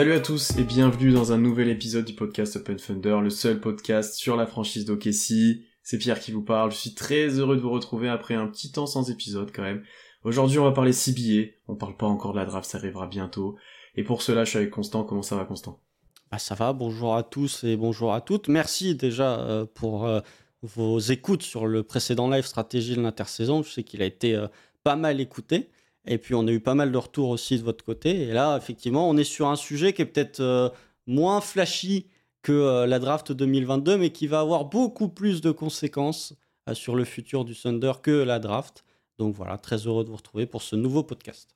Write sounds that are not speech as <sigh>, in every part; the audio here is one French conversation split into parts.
Salut à tous et bienvenue dans un nouvel épisode du podcast Open Thunder, le seul podcast sur la franchise d'Okessi. C'est Pierre qui vous parle, je suis très heureux de vous retrouver après un petit temps sans épisode quand même. Aujourd'hui on va parler CBA, on parle pas encore de la draft, ça arrivera bientôt. Et pour cela je suis avec Constant, comment ça va Constant? Bah ça va, bonjour à tous et bonjour à toutes. Merci déjà euh, pour euh, vos écoutes sur le précédent live stratégie de l'intersaison. Je sais qu'il a été euh, pas mal écouté. Et puis on a eu pas mal de retours aussi de votre côté. Et là, effectivement, on est sur un sujet qui est peut-être moins flashy que la draft 2022, mais qui va avoir beaucoup plus de conséquences sur le futur du Thunder que la draft. Donc voilà, très heureux de vous retrouver pour ce nouveau podcast.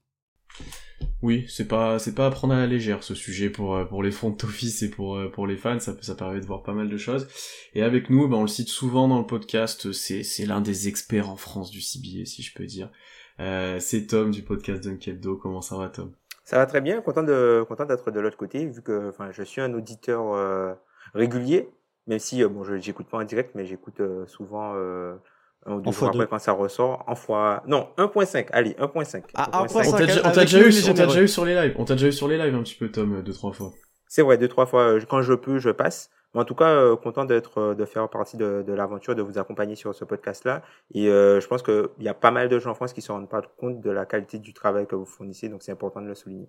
Oui, c'est pas c'est pas à prendre à la légère ce sujet pour pour les front office et pour pour les fans, ça ça permet de voir pas mal de choses. Et avec nous, ben on le cite souvent dans le podcast, c'est c'est l'un des experts en France du CBA si je peux dire. Euh, c'est Tom du podcast Dunkebdo. Comment ça va Tom? Ça va très bien, content de content d'être de l'autre côté vu que enfin je suis un auditeur euh, régulier, même si euh, bon je j'écoute pas en direct mais j'écoute euh, souvent un ou deux jours après quand ça ressort. En fois non 1.5 allez 1.5 ah, 1.5 on t'a déjà, déjà, eu on t'a déjà eu sur les lives. On t'a déjà eu sur les lives un petit peu Tom deux trois fois. C'est vrai deux trois fois quand je peux je passe mais en tout cas euh, content d'être de faire partie de, de l'aventure de vous accompagner sur ce podcast là et euh, je pense que il y a pas mal de gens en France qui se rendent pas compte de la qualité du travail que vous fournissez donc c'est important de le souligner.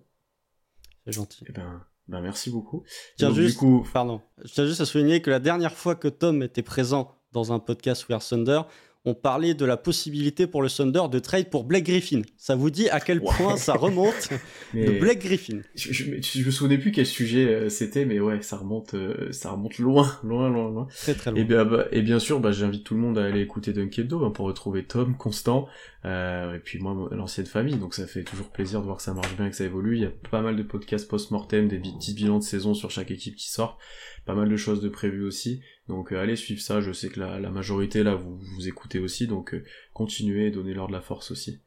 C'est gentil. Eh ben ben merci beaucoup. Tiens juste, du coup... pardon, je tiens juste à souligner que la dernière fois que Tom était présent dans un podcast We Are Thunder, on parlait de la possibilité pour le Thunder de trade pour Blake Griffin. Ça vous dit à quel point ça remonte <laughs> de Blake Griffin? je, je, je, me souvenais plus quel sujet euh, c'était, mais ouais, ça remonte, euh, ça remonte loin, <laughs> loin, loin, loin. Très très loin. Et bien, bah, et bien sûr, bah, j'invite tout le monde à aller écouter Dunkebdo hein, pour retrouver Tom, Constant, euh, et puis moi, l'ancienne famille. Donc ça fait toujours plaisir de voir que ça marche bien, que ça évolue. Il y a pas mal de podcasts post-mortem, des petits bilans de saison sur chaque équipe qui sort, pas mal de choses de prévues aussi. Donc euh, allez suivre ça, je sais que la, majorité là vous vous écoutez aussi, donc euh, continuez et donnez-leur de la force aussi.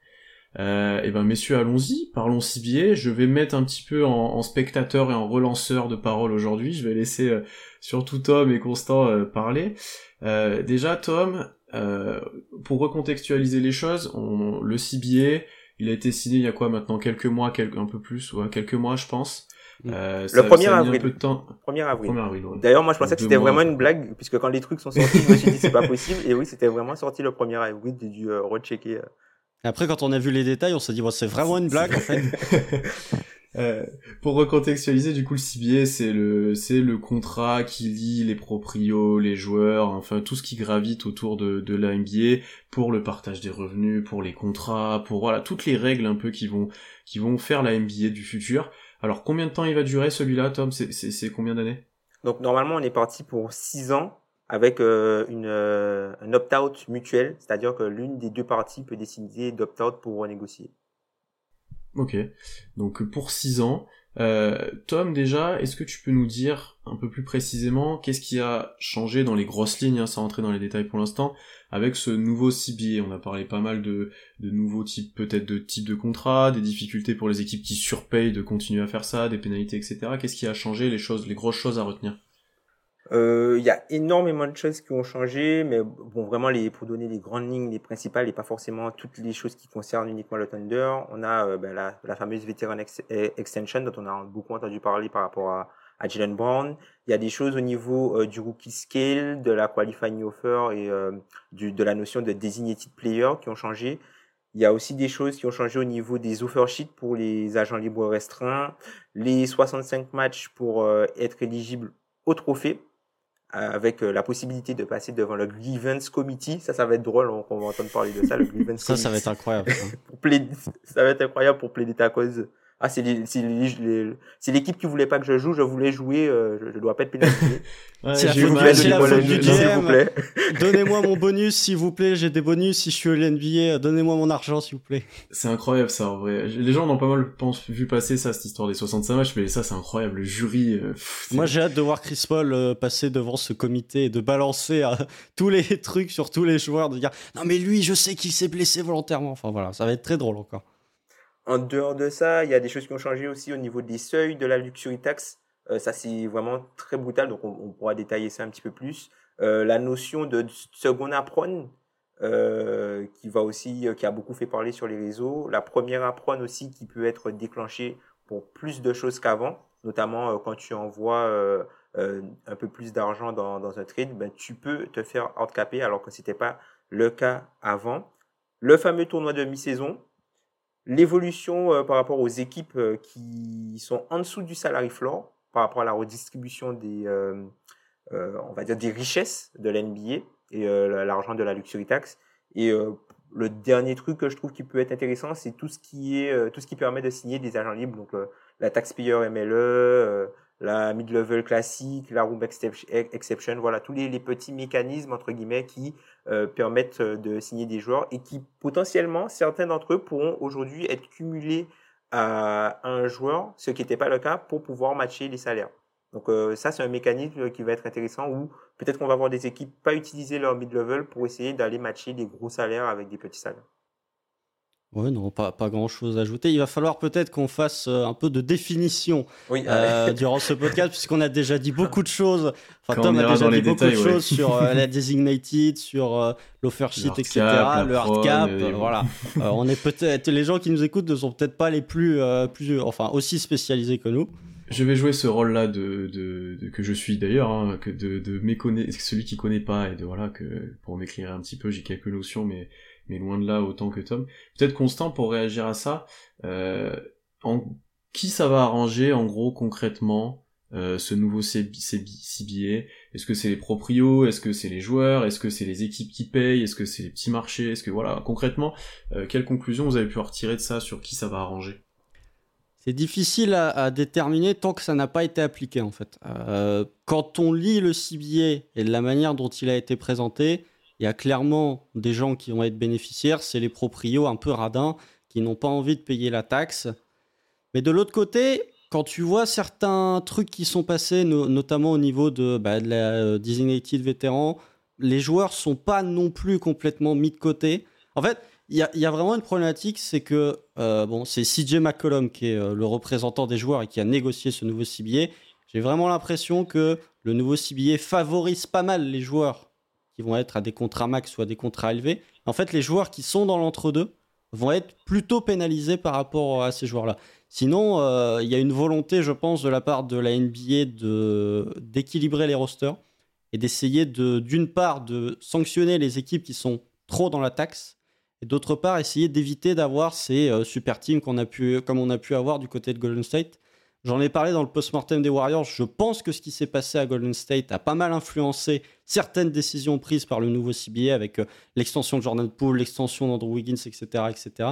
Euh, et ben messieurs, allons-y, parlons CBA. Je vais mettre un petit peu en, spectateur et en relanceur de parole aujourd'hui. Je vais laisser surtout Tom et Constant parler. déjà Tom, pour recontextualiser les choses, on, le CBA, il a été signé il y a quoi maintenant quelques mois, quelques, un peu plus, ouais, quelques mois je pense. Euh, le 1er avril. 1er avril. avril ouais. D'ailleurs, moi, je pensais que c'était vraiment une blague, puisque quand les trucs sont sortis, je me suis dit c'est pas possible. Et oui, c'était vraiment sorti le 1er avril. J'ai dû euh, rechecker. Euh. Après, quand on a vu les détails, on s'est dit bon, c'est vraiment une blague en fait. <laughs> Euh, pour recontextualiser, du coup, le CBA, c'est le, c'est le contrat qui lie les proprios, les joueurs, enfin tout ce qui gravite autour de, de la NBA pour le partage des revenus, pour les contrats, pour voilà toutes les règles un peu qui vont, qui vont faire la NBA du futur. Alors combien de temps il va durer celui-là, Tom? C'est combien d'années? Donc normalement, on est parti pour 6 ans avec euh, une, euh, un opt-out mutuel, c'est-à-dire que l'une des deux parties peut décider d'opt-out pour renégocier. Ok, donc pour 6 ans. Euh, Tom, déjà, est-ce que tu peux nous dire un peu plus précisément qu'est-ce qui a changé dans les grosses lignes, hein, sans rentrer dans les détails pour l'instant, avec ce nouveau CBA On a parlé pas mal de, de nouveaux types, peut-être de types de contrats, des difficultés pour les équipes qui surpayent de continuer à faire ça, des pénalités, etc. Qu'est-ce qui a changé, les choses, les grosses choses à retenir? Il euh, y a énormément de choses qui ont changé, mais bon, vraiment, les, pour donner les grandes lignes, les principales, et pas forcément toutes les choses qui concernent uniquement le Thunder, on a euh, ben, la, la, fameuse Veteran ex Extension dont on a beaucoup entendu parler par rapport à, à Jalen Brown. Il y a des choses au niveau euh, du rookie scale, de la qualifying offer et euh, du, de la notion de designated player qui ont changé. Il y a aussi des choses qui ont changé au niveau des offer sheets pour les agents libres restreints, les 65 matchs pour être éligible au trophée avec euh, la possibilité de passer devant le grievance committee. Ça, ça va être drôle, on, on va entendre parler de ça, le grievance ça, committee. Ça, ça va être incroyable. <laughs> pour plaider, ça va être incroyable pour plaider ta cause. Ah, c'est l'équipe qui voulait pas que je joue, je voulais jouer, euh, je, je dois pas être pénalisé. <laughs> ouais, la faute du GM. <laughs> Donnez-moi mon bonus, s'il vous plaît, j'ai des bonus si je suis au NBA, donnez-moi mon argent, s'il vous plaît. C'est incroyable, ça, en vrai. Les gens ont pas mal pense, vu passer ça, cette histoire des 65 matchs, mais ça, c'est incroyable. Le jury, euh, Moi, j'ai hâte de voir Chris Paul euh, passer devant ce comité et de balancer euh, <laughs> tous les trucs sur tous les joueurs, de dire, non, mais lui, je sais qu'il s'est blessé volontairement. Enfin, voilà, ça va être très drôle encore. En dehors de ça, il y a des choses qui ont changé aussi au niveau des seuils de la luxury tax. Euh, ça, c'est vraiment très brutal, donc on, pourra détailler ça un petit peu plus. Euh, la notion de second apron, euh, qui va aussi, qui a beaucoup fait parler sur les réseaux. La première apron aussi qui peut être déclenchée pour plus de choses qu'avant, notamment quand tu envoies un peu plus d'argent dans, un trade, ben, tu peux te faire handicapper alors que c'était pas le cas avant. Le fameux tournoi de mi-saison, l'évolution par rapport aux équipes qui sont en dessous du salary floor, par rapport à la redistribution des, euh, euh, on va dire des richesses de l'NBA et euh, l'argent de la luxury tax. Et le dernier truc que je trouve qui peut être intéressant, c'est tout ce qui est tout ce qui permet de signer des agents libres, donc la taxpayer MLE, la mid-level classique, la room exception, voilà tous les, petits mécanismes entre guillemets qui permettent de signer des joueurs et qui potentiellement certains d'entre eux pourront aujourd'hui être cumulés à un joueur, ce qui n'était pas le cas pour pouvoir matcher les salaires. Donc euh, ça, c'est un mécanisme qui va être intéressant où peut-être qu'on va avoir des équipes pas utiliser leur mid-level pour essayer d'aller matcher des gros salaires avec des petits salaires. Ouais, non, pas, pas grand chose à ajouter. Il va falloir peut-être qu'on fasse euh, un peu de définition euh, <laughs> durant ce podcast, puisqu'on a déjà dit beaucoup de choses. Enfin, Tom a déjà dit beaucoup de choses sur euh, la <laughs> designated, sur l'offer sheet, etc., le hard cap. voilà. on est peut-être, les gens qui nous écoutent ne sont peut-être pas les plus, plus, enfin, aussi spécialisés que nous. Je vais jouer ce rôle-là de, de, que je suis d'ailleurs, hein, que de, de méconnaître celui qui connaît pas et de voilà que pour m'écrire un petit peu, j'ai quelques notions, mais mais loin de là autant que Tom. Peut-être Constant pour réagir à ça. Euh, en, qui ça va arranger en gros concrètement euh, ce nouveau CBA Est-ce que c'est les proprios? Est-ce que c'est les joueurs? Est-ce que c'est les équipes qui payent? Est-ce que c'est les petits marchés? Est-ce que voilà concrètement, euh, quelle conclusion vous avez pu retirer de ça sur qui ça va arranger? C'est difficile à, déterminer tant que ça n'a pas été appliqué en fait. Euh, quand on lit le CBA et de la manière dont il a été présenté, il y a clairement des gens qui vont être bénéficiaires, c'est les proprios un peu radins qui n'ont pas envie de payer la taxe. Mais de l'autre côté, quand tu vois certains trucs qui sont passés, notamment au niveau de, bah, la euh, designated vétéran, les joueurs sont pas non plus complètement mis de côté. En fait, il y, a, vraiment une problématique, c'est que euh, bon, c'est CJ McCollum qui est euh, le représentant des joueurs et qui a négocié ce nouveau CBA. J'ai vraiment l'impression que le nouveau CBA favorise pas mal les joueurs vont être à des contrats max ou à des contrats élevés. En fait, les joueurs qui sont dans l'entre-deux vont être plutôt pénalisés par rapport à ces joueurs-là. Sinon, euh, il y a une volonté, je pense, de la part de la NBA d'équilibrer les rosters et d'essayer de, d'une part, de sanctionner les équipes qui sont trop dans la taxe et d'autre part, essayer d'éviter d'avoir ces euh, super teams comme on a pu avoir du côté de Golden State J'en ai parlé dans le post-mortem des Warriors. Je pense que ce qui s'est passé à Golden State a pas mal influencé certaines décisions prises par le nouveau CBA avec euh, l'extension de Jordan Poole, l'extension d'Andrew Wiggins, etc., etc.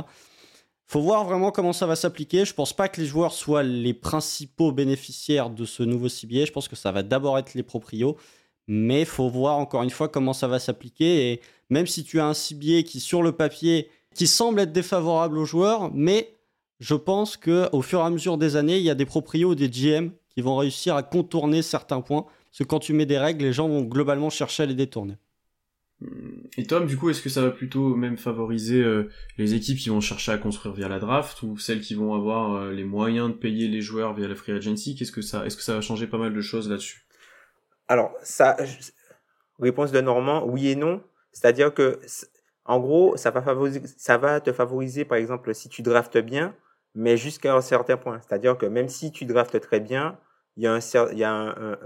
Faut voir vraiment comment ça va s'appliquer. Je pense pas que les joueurs soient les principaux bénéficiaires de ce nouveau CBA. Je pense que ça va d'abord être les proprios. Mais faut voir encore une fois comment ça va s'appliquer. Et même si tu as un CBA qui, sur le papier, qui semble être défavorable aux joueurs, mais je pense que au fur et à mesure des années, il y a des proprios ou des GM qui vont réussir à contourner certains points. Parce que quand tu mets des règles, les gens vont globalement chercher à les détourner. Et Tom, du coup, est-ce que ça va plutôt même favoriser euh, les équipes qui vont chercher à construire via la draft ou celles qui vont avoir euh, les moyens de payer les joueurs via la free agency? Qu'est-ce que ça, est-ce que ça va changer pas mal de choses là-dessus? Alors, ça, réponse de Normand, oui et non. C'est-à-dire que, en gros, ça va favoriser, ça va te favoriser, par exemple, si tu draftes bien, mais jusqu'à un certain point. C'est-à-dire que même si tu draftes très bien, il y a un, il y a un,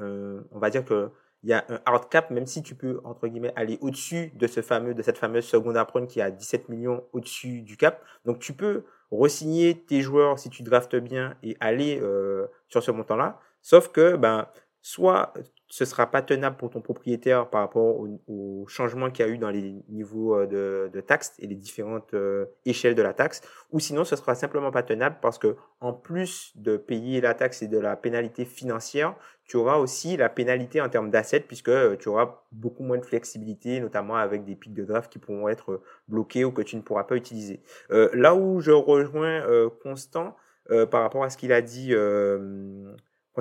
on va dire que il y a un hard cap, même si tu peux, entre guillemets, aller au-dessus de ce fameux, de cette fameuse seconde apron qui a 17 millions au-dessus du cap. Donc, tu peux resigner tes joueurs si tu draftes bien et aller euh, sur ce montant-là. Sauf que, ben, soit ce sera pas tenable pour ton propriétaire par rapport au, au changement qu'il y a eu dans les niveaux euh, de, de taxes et les différentes euh, échelles de la taxe, ou sinon ce sera simplement pas tenable parce que en plus de payer la taxe et de la pénalité financière, tu auras aussi la pénalité en termes d'assets puisque euh, tu auras beaucoup moins de flexibilité, notamment avec des pics de draft qui pourront être bloqués ou que tu ne pourras pas utiliser. là où je rejoins Constant par rapport à ce qu'il a dit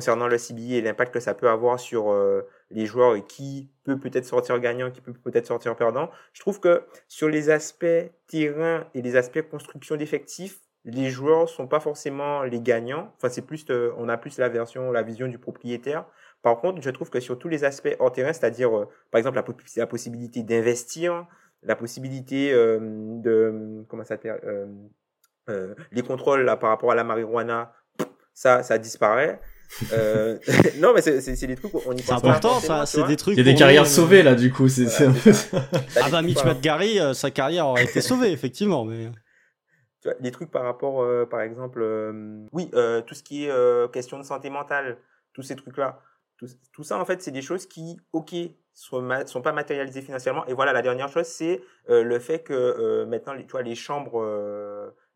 concernant le CBI et l'impact que ça peut avoir sur euh, les joueurs et qui peut peut-être sortir gagnant, qui peut peut-être sortir perdant. Je trouve que sur les aspects terrain et les aspects construction d'effectifs, les joueurs sont pas forcément les gagnants. Enfin, c'est plus, euh, on a plus la version, la vision du propriétaire. Par contre, je trouve que sur tous les aspects hors terrain, c'est-à-dire, euh, par exemple, la, possibilité d'investir, la possibilité de, comment ça s'appelle, les contrôles là, par rapport à la marijuana, ça, ça disparaît. Euh, <laughs> non, mais c'est des trucs on y C'est important, ça. C'est des trucs. Il y a des carrières sauvées là, du coup. C'est ah bah Mitch McGarry, sa carrière aurait été sauvée, effectivement, mais tu vois, des trucs par rapport, euh, par exemple, euh, oui, euh, tout ce qui est question de santé mentale, tous ces trucs-là, tout, tout, ça, en fait, c'est des choses qui, ok, sont, sont pas matérialisées financièrement. Et voilà, la dernière chose, c'est le fait que maintenant, tu vois, les chambres,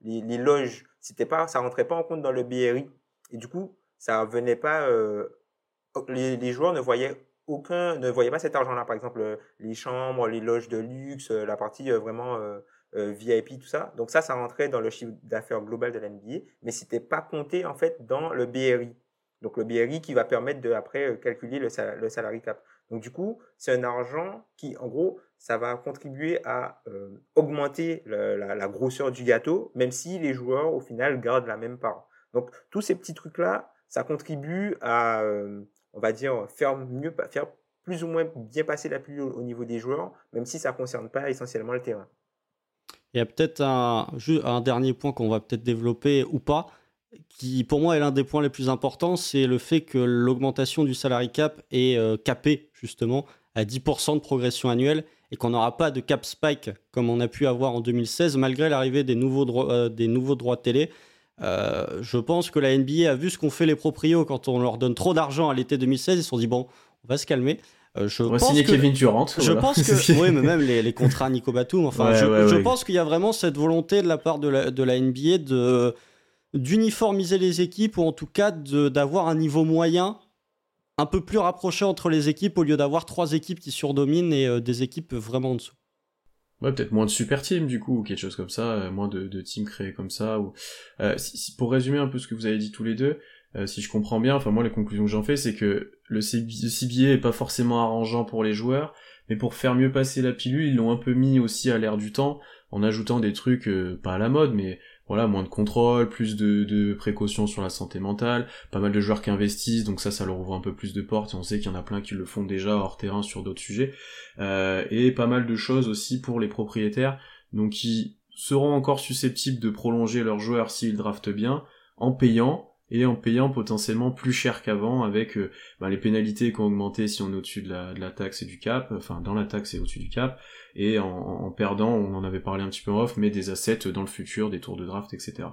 les, les, loges, c'était pas, ça rentrait pas en compte dans le BRI. Et du coup, ça venait pas, les, les joueurs ne voyaient aucun, ne voyaient pas cet argent-là. Par exemple, les chambres, les loges de luxe, la partie vraiment euh, VIP, tout ça. Donc ça, ça rentrait dans le chiffre d'affaires global de l'NBA, mais c'était pas compté en fait dans le BRI. Donc le BRI qui va permettre de après euh, calculer le, le salary cap. Donc du coup, c'est un argent qui, en gros, ça va contribuer à euh, augmenter la, grosseur du gâteau, même si les joueurs au final gardent la même part. Donc tous ces petits trucs là, ça contribue à, on va dire, faire mieux, faire plus ou moins bien passer la pluie au niveau des joueurs, même si ça concerne pas essentiellement le terrain. Il y a peut-être un, un dernier point qu'on va peut-être développer ou pas, qui pour moi est l'un des points les plus importants, c'est le fait que l'augmentation du salary cap est euh, capée justement à 10% de progression annuelle et qu'on n'aura pas de cap spike comme on a pu avoir en 2016 malgré l'arrivée des, nouveaux euh, des nouveaux droits télé. Euh, je pense que la NBA a vu ce qu'ont fait les proprios quand on leur donne trop d'argent à l'été 2016. Ils se sont dit, bon, on va se calmer. Euh, je on va signer Kevin Durant. Je pense <laughs> que, oui, mais même les, les contrats Nico Batum. Enfin, je, je pense qu'il y a vraiment cette volonté de la part de la, de la NBA de d'uniformiser les équipes ou en tout cas d'avoir un niveau moyen un peu plus rapproché entre les équipes au lieu d'avoir trois équipes qui surdominent et euh, des équipes vraiment en dessous. Ouais, peut-être moins de super teams du coup, ou quelque chose comme ça, euh, moins de, de teams créés comme ça. Ou... si, pour résumer un peu ce que vous avez dit tous les deux, euh, si je comprends bien, enfin moi les conclusions que j'en fais, c'est que le CBA est pas forcément arrangeant pour les joueurs, mais pour faire mieux passer la pilule, ils l'ont un peu mis aussi à l'air du temps, en ajoutant des trucs euh, pas à la mode, mais voilà, moins de contrôle, plus de, précautions sur la santé mentale, pas mal de joueurs qui investissent, donc ça, ça leur ouvre un peu plus de portes, et on sait qu'il y en a plein qui le font déjà hors terrain sur d'autres sujets, euh, et pas mal de choses aussi pour les propriétaires, donc qui seront encore susceptibles de prolonger leurs joueurs s'ils draftent bien, en payant, et en payant potentiellement plus cher qu'avant avec euh, bah, les pénalités qui ont augmenté si on est au-dessus de la, taxe et du cap, enfin dans la taxe et au-dessus du cap, et en, perdant, on en avait parlé un petit peu en off, mais des assets dans le futur, des tours de draft, etc.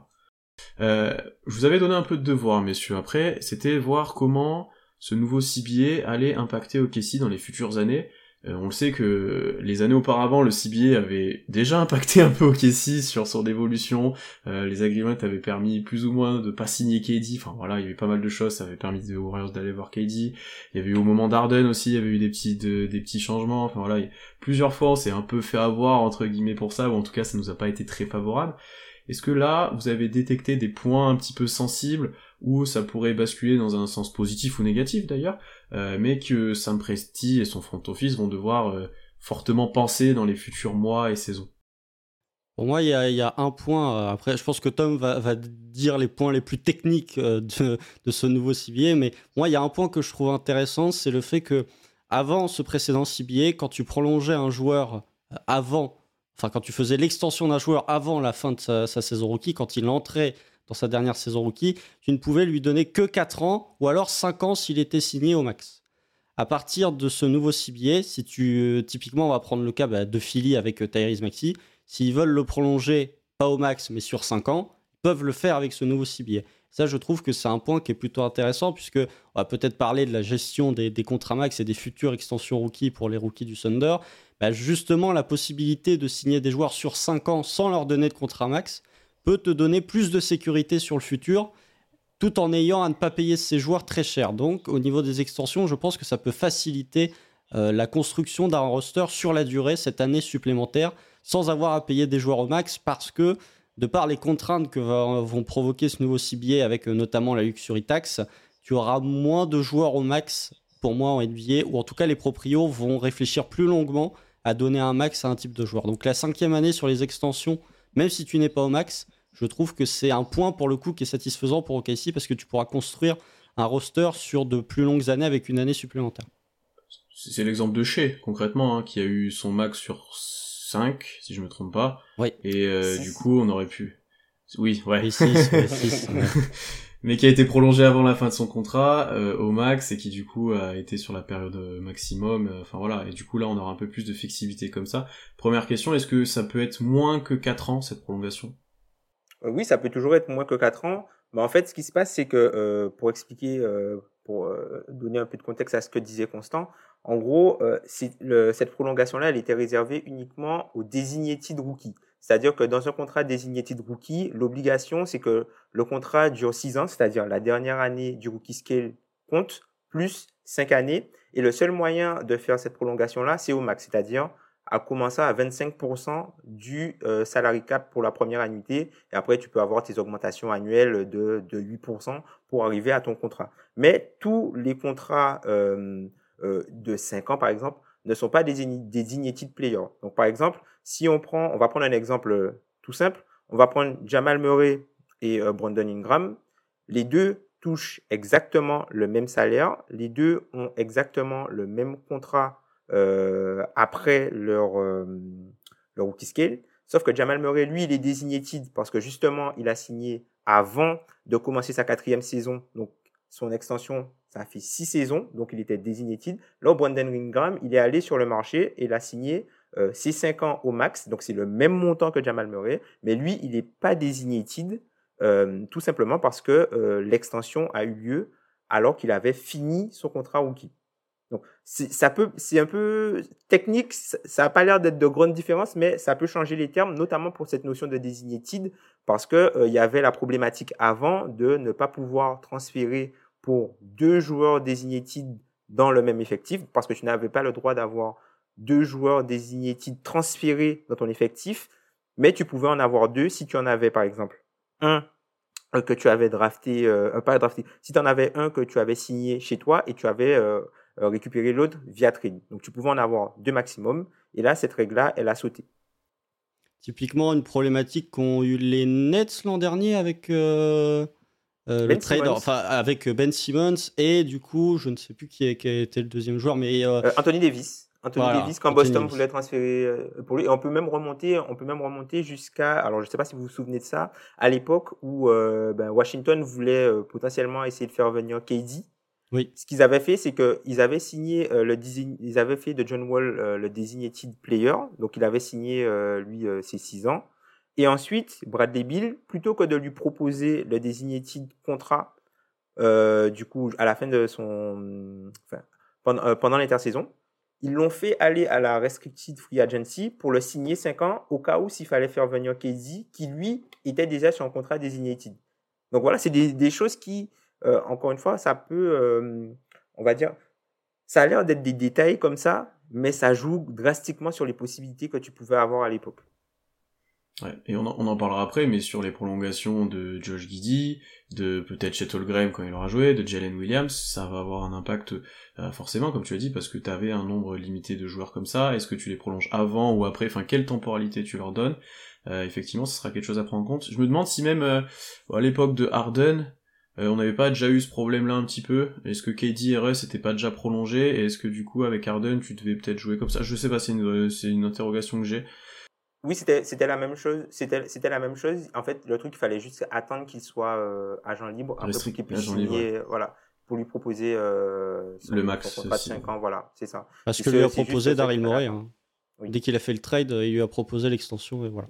Euh, je vous avais donné un peu de devoir, messieurs, après, c'était voir comment ce nouveau CBA allait impacter OKC dans les futures années, euh, on le sait que les années auparavant, le CBA avait déjà impacté un peu OKC sur son évolution. Euh, les agreements avaient permis plus ou moins de pas signer KD. Enfin voilà, il y avait pas mal de choses. Ça avait permis aux Warriors d'aller voir KD. Il y avait eu au moment d'Arden aussi, il y avait eu des petits des petits changements. Enfin voilà, plusieurs fois on s'est un peu fait avoir entre guillemets pour ça, ou en tout cas ça nous a pas été très favorable. Est-ce que là, vous avez détecté des points un petit peu sensibles où ça pourrait basculer dans un sens positif ou négatif d'ailleurs, mais que Sam Presti et son front office vont devoir euh, fortement penser dans les futurs mois et saisons. Pour moi, il y, a, un point. Euh, après, je pense que Tom va, dire les points les plus techniques <laughs> de, ce nouveau CBA, mais moi, il y a un point que je trouve intéressant, c'est le fait que avant ce précédent CBA, quand tu prolongeais un joueur avant, enfin quand tu faisais l'extension d'un joueur avant la fin de sa, sa saison rookie, quand il entrait dans sa dernière saison rookie, tu ne pouvais lui donner que 4 ans ou alors 5 ans s'il était signé au max. À partir de ce nouveau CBA, si tu typiquement on va prendre le cas bah, de Philly avec euh, Tyrese Maxi, s'ils veulent le prolonger pas au max mais sur 5 ans, ils peuvent le faire avec ce nouveau CBA. Ça, je trouve que c'est un point qui est plutôt intéressant puisque on va peut-être parler de la gestion des, contrats max et des futures extensions rookies pour les rookies du Thunder. Bah, justement, la possibilité de signer des joueurs sur 5 ans sans leur donner de contrat max, peut te donner plus de sécurité sur le futur tout en ayant à ne pas payer ses joueurs très cher. Donc au niveau des extensions, je pense que ça peut faciliter euh, la construction d'un roster sur la durée cette année supplémentaire sans avoir à payer des joueurs au max parce que de par les contraintes que vont provoquer ce nouveau CBA avec euh, notamment la luxury tax, tu auras moins de joueurs au max pour moi en NBA ou en tout cas les proprios vont réfléchir plus longuement à donner un max à un type de joueur. Donc la cinquième année sur les extensions même si tu n'es pas au max, je trouve que c'est un point pour le coup qui est satisfaisant pour OKC parce que tu pourras construire un roster sur de plus longues années avec une année supplémentaire. C'est l'exemple de Shea, concrètement, hein, qui a eu son max sur 5, si je me trompe pas. Oui. Et euh, du coup, on aurait pu. Oui, ouais. Et six, ouais, six, <laughs> ouais. Mais qui a été prolongé avant la fin de son contrat euh, au max et qui du coup a été sur la période maximum. euh, Enfin voilà, et du coup là on aura un peu plus de flexibilité comme ça. Première question, est-ce que ça peut être moins que 4 ans cette prolongation? Euh, oui, ça peut toujours être moins que 4 ans. Mais en fait, ce qui se passe, c'est que euh, pour expliquer, euh, pour euh, donner un peu de contexte à ce que disait Constant, en gros, euh, le- cette prolongation-là, elle était réservée uniquement aux designated rookies. C'est-à-dire que dans un contrat designated rookie, l'obligation, c'est que le contrat dure 6 ans, c'est-à-dire la dernière année du rookie scale compte, plus 5 années. Et le seul moyen de faire cette prolongation-là, c'est au max, c'est-à-dire à commencer à 25% du euh, cap pour la première annuité. Et après, tu peux avoir tes augmentations annuelles de, de 8% pour arriver à ton contrat. Mais tous les contrats euh, euh, de 5 ans, par exemple, ne sont pas des, des players. Donc, par exemple, si on prend, on va prendre un exemple euh, tout simple, on va prendre Jamal Murray et euh, Brandon Ingram. Les deux touchent exactement le même salaire. Les deux ont exactement le même contrat euh, après leur, leur rookie scale. Sauf que Jamal Murray, lui, il est designated parce que justement, il a signé avant de commencer sa quatrième saison. Donc, son extension, ça a fait six saisons. Donc, il était designated. Là, Brandon Ingram, il est allé sur le marché et il a signé euh, ses cinq ans au max. Donc, c'est le même montant que Jamal Murray. Mais lui, il n'est pas designated euh, tout simplement parce que euh, l'extension a eu lieu alors qu'il avait fini son contrat rookie. Donc, ça peut, c'est un peu technique, ça ça a pas l'air d'être de grandes différences, mais ça peut changer les termes, notamment pour cette notion de designated, parce que euh, il y avait la problématique avant de ne pas pouvoir transférer pour deux joueurs designated dans le même effectif, parce que tu n'avais pas le droit d'avoir deux joueurs designated transférés dans ton effectif, mais tu pouvais en avoir deux si tu en avais, par exemple, un euh, que tu avais drafté, euh, euh, pas drafté, si tu en avais un que tu avais signé chez toi et tu avais euh, euh, récupéré l'autre via trade. Donc tu pouvais en avoir deux maximum. Et là, cette règle-là, elle a sauté. Typiquement, une problématique qu'ont eu les Nets l'an dernier avec euh, euh, le Ben trade, enfin avec Ben Simmons et du coup, je ne sais plus qui, est- qui a été le deuxième joueur, mais euh, Euh, Anthony Davis. Anthony Voilà, Davis, quand Anthony Boston Davis. voulait transférer euh, pour lui, et on peut même remonter, on peut même remonter jusqu'à, alors je sais pas si vous vous souvenez de ça, à l'époque où euh, ben, Washington voulait euh, potentiellement essayer de faire venir KD. Oui. Ce qu'ils avaient fait, c'est qu'ils avaient signé euh, le désign, ils avaient fait de John Wall euh, le designated player, donc il avait signé euh, lui euh, ses six ans. Et ensuite, Bradley Bill, plutôt que de lui proposer le designated contrat, euh, du coup, à la fin de son, enfin, pendant, euh, pendant l'intersaison, ils l'ont fait aller à la restricted free agency pour le signer 5 ans au cas où s'il fallait faire venir KD, qui lui était déjà sur un contrat designated. Donc voilà, c'est des, choses qui, euh, encore une fois, ça peut, on va dire, ça a l'air d'être des détails comme ça, mais ça joue drastiquement sur les possibilités que tu pouvais avoir à l'époque. Ouais, et on en, parlera après, mais sur les prolongations de Josh Giddy, de peut-être Chet Holmgren quand il aura joué, de Jalen Williams, ça va avoir un impact euh, forcément, comme tu as dit, parce que tu avais un nombre limité de joueurs comme ça. Est-ce que tu les prolonges avant ou après? Enfin, quelle temporalité tu leur donnes? Euh, Effectivement, ce sera quelque chose à prendre en compte. Je me demande si même euh, à l'époque de Harden, euh, on n'avait pas déjà eu ce problème-là un petit peu. Est-ce que KD et Russ n'étaient pas déjà prolongés? Et est-ce que du coup, avec Harden, tu devais peut-être jouer comme ça? Je sais pas, c'est une, c'est une interrogation que j'ai. Oui, c'était c'était la même chose. C'était c'était la même chose. En fait, le truc, il fallait juste attendre qu'il soit euh, agent libre après pour Restri- qu'il puisse libre, signer, voilà, pour lui proposer euh, son, Le max, son contrat de aussi. 5 ans, voilà, c'est ça. parce Et que c'est- lui a proposé Daryl qu'il Morey. hein. Oui. Dès qu'il a fait le trade, il lui a proposé l'extension et voilà.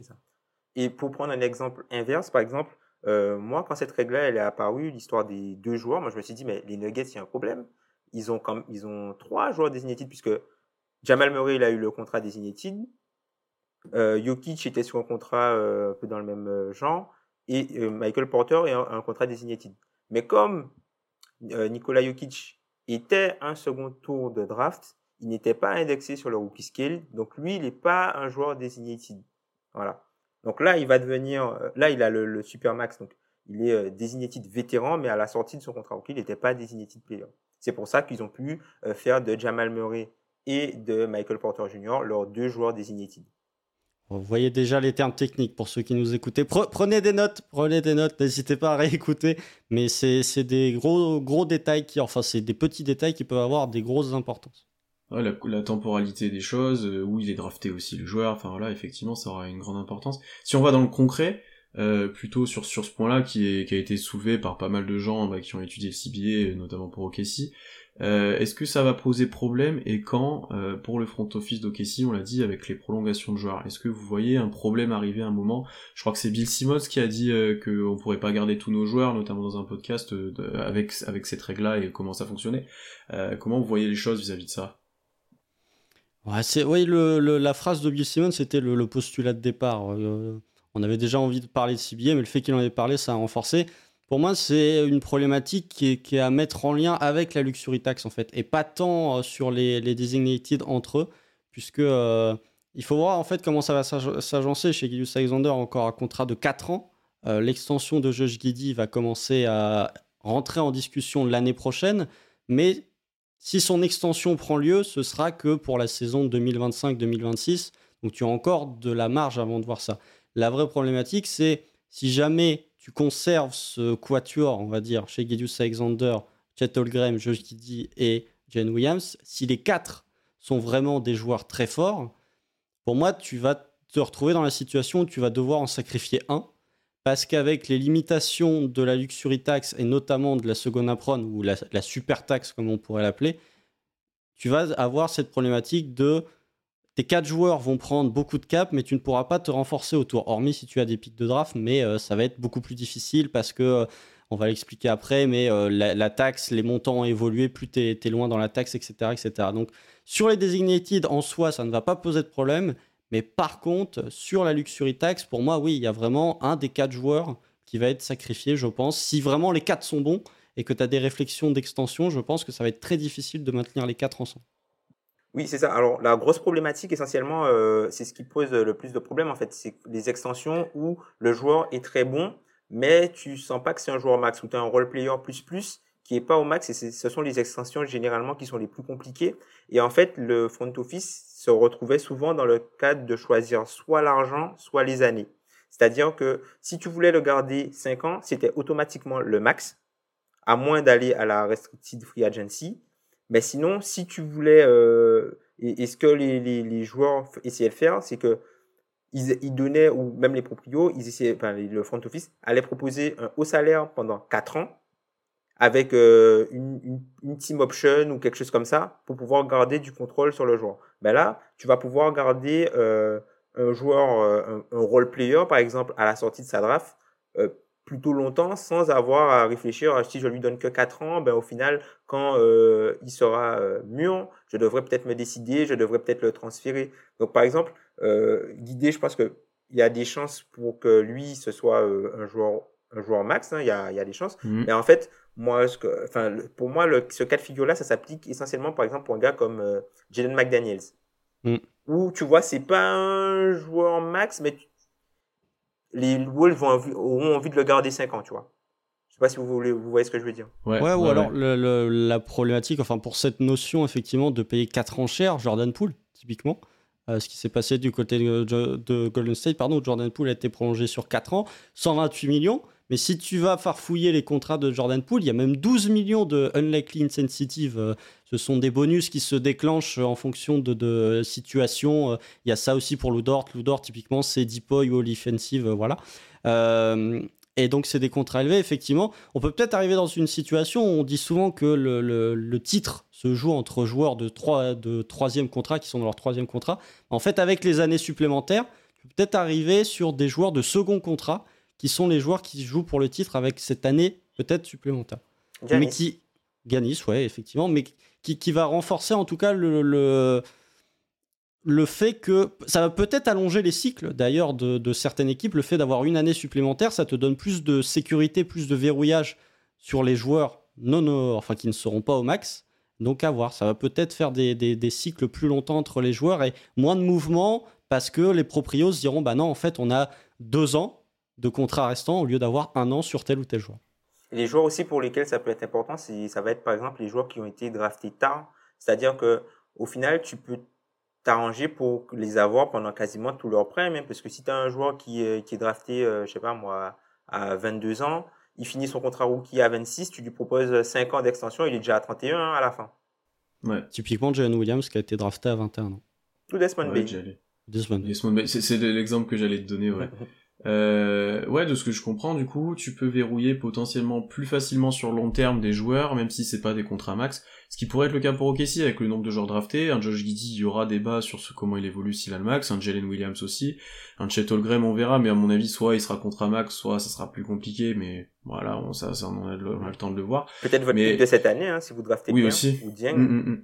Et pour prendre un exemple inverse, par exemple, euh, moi, quand cette règle-là, elle est apparue, l'histoire des deux joueurs, moi, je me suis dit, mais les Nuggets, il y a un problème. Ils ont, comme, ils ont trois joueurs designated, puisque Jamal Murray, il a eu le contrat designated. Euh, Jokic était sur un contrat euh, un peu dans le même euh, genre. Et euh, Michael Porter est un, un contrat designated. Mais comme euh, Nikola Jokic était un second tour de draft, il n'était pas indexé sur le rookie scale. Donc lui, il n'est pas un joueur designated. Voilà. Donc là, il va devenir, euh, là, il a le, le super max. Donc il est euh, designated vétéran, mais à la sortie de son contrat rookie, il n'était pas designated player. C'est pour ça qu'ils ont pu euh, faire de Jamal Murray et de Michael Porter Jr. leurs deux joueurs designated. Vous voyez déjà les termes techniques pour ceux qui nous écoutaient. Prenez des notes, prenez des notes, n'hésitez pas à réécouter. Mais c'est des gros, gros détails qui, enfin, c'est des petits détails qui peuvent avoir des grosses importances. la, temporalité des choses, euh, où il est drafté aussi le joueur, enfin voilà, effectivement, ça aura une grande importance. Si on va dans le concret, euh, plutôt sur, sur ce point-là qui, est, qui a été soulevé par pas mal de gens bah, qui ont étudié le CBA, notamment pour OKC, euh, est-ce que ça va poser problème et quand euh, pour le front office d'OKC, on l'a dit avec les prolongations de joueurs? Est-ce que vous voyez un problème arriver à un moment? Je crois que c'est Bill Simmons qui a dit euh, qu'on pourrait pas garder tous nos joueurs, notamment dans un podcast avec avec cette règle-là et comment ça fonctionnait. comment vous voyez les choses vis-à-vis de ça? Ouais, c'est oui, le, la phrase de Bill Simmons, c'était le, postulat de départ. On avait déjà envie de parler de CBA, mais le fait qu'il en ait parlé, ça a renforcé. Pour moi, c'est une problématique qui est, à mettre en lien avec la luxury tax, en fait, et pas tant euh, sur les, designated entre eux, puisque euh, il faut voir en fait comment ça va s'agencer chez Gilius Alexander, encore un contrat de 4 ans. Euh, l'extension de Josh Giddy va commencer à rentrer en discussion l'année prochaine, mais si son extension prend lieu, ce sera que pour la saison 2025-2026, donc tu as encore de la marge avant de voir ça. La vraie problématique, c'est si jamais tu conserves ce quatuor, on va dire, chez Gideus Alexander, Chet Holmgren, Josh Giddy et Jane Williams, si les quatre sont vraiment des joueurs très forts, pour moi, tu vas te retrouver dans la situation où tu vas devoir en sacrifier un, parce qu'avec les limitations de la luxury tax et notamment de la seconde apron ou la, la super taxe comme on pourrait l'appeler, tu vas avoir cette problématique de tes quatre joueurs vont prendre beaucoup de cap, mais tu ne pourras pas te renforcer autour, hormis si tu as des pics de draft, mais euh, ça va être beaucoup plus difficile parce que, euh, on va l'expliquer après, mais euh, la, taxe, les montants ont évolué, plus tu es, loin dans la taxe, etc., etc. Donc sur les designated, en soi, ça ne va pas poser de problème, mais par contre, sur la luxury tax, pour moi, oui, il y a vraiment un des quatre joueurs qui va être sacrifié, je pense. Si vraiment les quatre sont bons et que tu as des réflexions d'extension, je pense que ça va être très difficile de maintenir les quatre ensemble. Oui, c'est ça. Alors, la grosse problématique, essentiellement, euh, c'est ce qui pose le plus de problèmes, en fait. C'est les extensions où le joueur est très bon, mais tu sens pas que c'est un joueur max, ou tu as un role player plus plus qui est pas au max, et ce sont les extensions généralement qui sont les plus compliquées. Et en fait, le front office se retrouvait souvent dans le cadre de choisir soit l'argent, soit les années. C'est-à-dire que si tu voulais le garder 5 ans, c'était automatiquement le max, à moins d'aller à la restricted free agency. Mais sinon, si tu voulais, euh, et, ce que les, les, joueurs essayaient de faire, c'est que ils, ils, donnaient, ou même les proprios, ils essayaient, le front office allait proposer un haut salaire pendant 4 ans avec euh, une, une, team option ou quelque chose comme ça pour pouvoir garder du contrôle sur le joueur. Ben là, tu vas pouvoir garder euh, un joueur, un, role player par exemple à la sortie de sa draft plutôt longtemps sans avoir à réfléchir si je lui donne que 4 ans, ben au final, quand euh, il sera euh, mûr, je devrais peut-être me décider, je devrais peut-être le transférer. Donc par exemple, euh, Guidé, je pense que il y a des chances pour que lui ce soit euh, un joueur un joueur max, hein, il, y a, y a des chances. Mmh. Mais en fait, moi, ce que, enfin, pour moi, le, ce cas de figure-là, ça s'applique essentiellement, par exemple, pour un gars comme Jaden McDaniels. Mmh. Où, tu vois, c'est pas un joueur max, mais tu, les Wolves vont auront envie de le garder 5 ans, tu vois. Je sais pas si vous, voulez, vous voyez ce que je veux dire. Ouais, ou alors Le, la problématique, enfin pour cette notion effectivement de payer 4 ans cher, Jordan Poole, typiquement, euh, ce qui s'est passé du côté de, de, Golden State, pardon, Jordan Poole a été prolongé sur 4 ans, 128 millions. Mais si tu vas farfouiller les contrats de Jordan Poole, il y a même 12 millions de unlikely insensitive. Euh, ce sont des bonus qui se déclenchent en fonction de, de situation. Euh, il y a ça aussi pour Ludort. Ludort, typiquement, c'est Deepoy ou offensive. Euh, voilà. et donc, c'est des contrats élevés, effectivement. On peut peut-être arriver dans une situation où on dit souvent que le, titre se joue entre joueurs de, trois, de troisième contrat qui sont dans leur troisième contrat. En fait, avec les années supplémentaires, peut-être arriver sur des joueurs de second contrat qui sont les joueurs qui jouent pour le titre avec cette année peut-être supplémentaire. Mais qui. Ganis, ouais, effectivement, mais qui, qui, va renforcer en tout cas le, le, le fait que ça va peut-être allonger les cycles d'ailleurs de, de, certaines équipes. Le fait d'avoir une année supplémentaire, ça te donne plus de sécurité, plus de verrouillage sur les joueurs non, enfin qui ne seront pas au max. Donc à voir, ça va peut-être faire des, des, des, cycles plus longtemps entre les joueurs et moins de mouvements parce que les proprios diront bah non en fait on a deux ans de contrat restant au lieu d'avoir un an sur tel ou tel joueur. les joueurs aussi pour lesquels ça peut être important, ça va être par exemple les joueurs qui ont été draftés tard. C'est-à-dire que au final, tu peux t'arranger pour les avoir pendant quasiment tout leur prime, hein, parce que si tu as un joueur qui, est- qui est drafté, euh, je sais pas moi, à 22 ans, il finit son contrat rookie à 26, tu lui proposes 5 ans d'extension, il est déjà à 31 hein, à la fin. Ouais. Typiquement, Jalen Williams qui a été drafté à 21 ans. Tout Desmond Ouais, j'allais- Desmond. C'est c'est l'exemple que j'allais te donner, ouais. <laughs> Euh, ouais, de ce que je comprends, du coup, tu peux verrouiller potentiellement plus facilement sur long terme des joueurs, même si c'est pas des contrats max. Ce qui pourrait être le cas pour OKC avec le nombre de joueurs draftés. Un Josh Giddy, il y aura débat sur ce, comment il évolue s'il a le max. Un Jalen Williams aussi. Un Chet Holmgren, on verra, mais à mon avis, soit il sera contrat max, soit ça sera plus compliqué, mais voilà, on, ça, ça, on, a le, on a le temps de le voir. Peut-être votre Mais- pick de cette année, hein, si vous draftez Oui, bien, aussi. ou Dieng. Mm, mm, mm.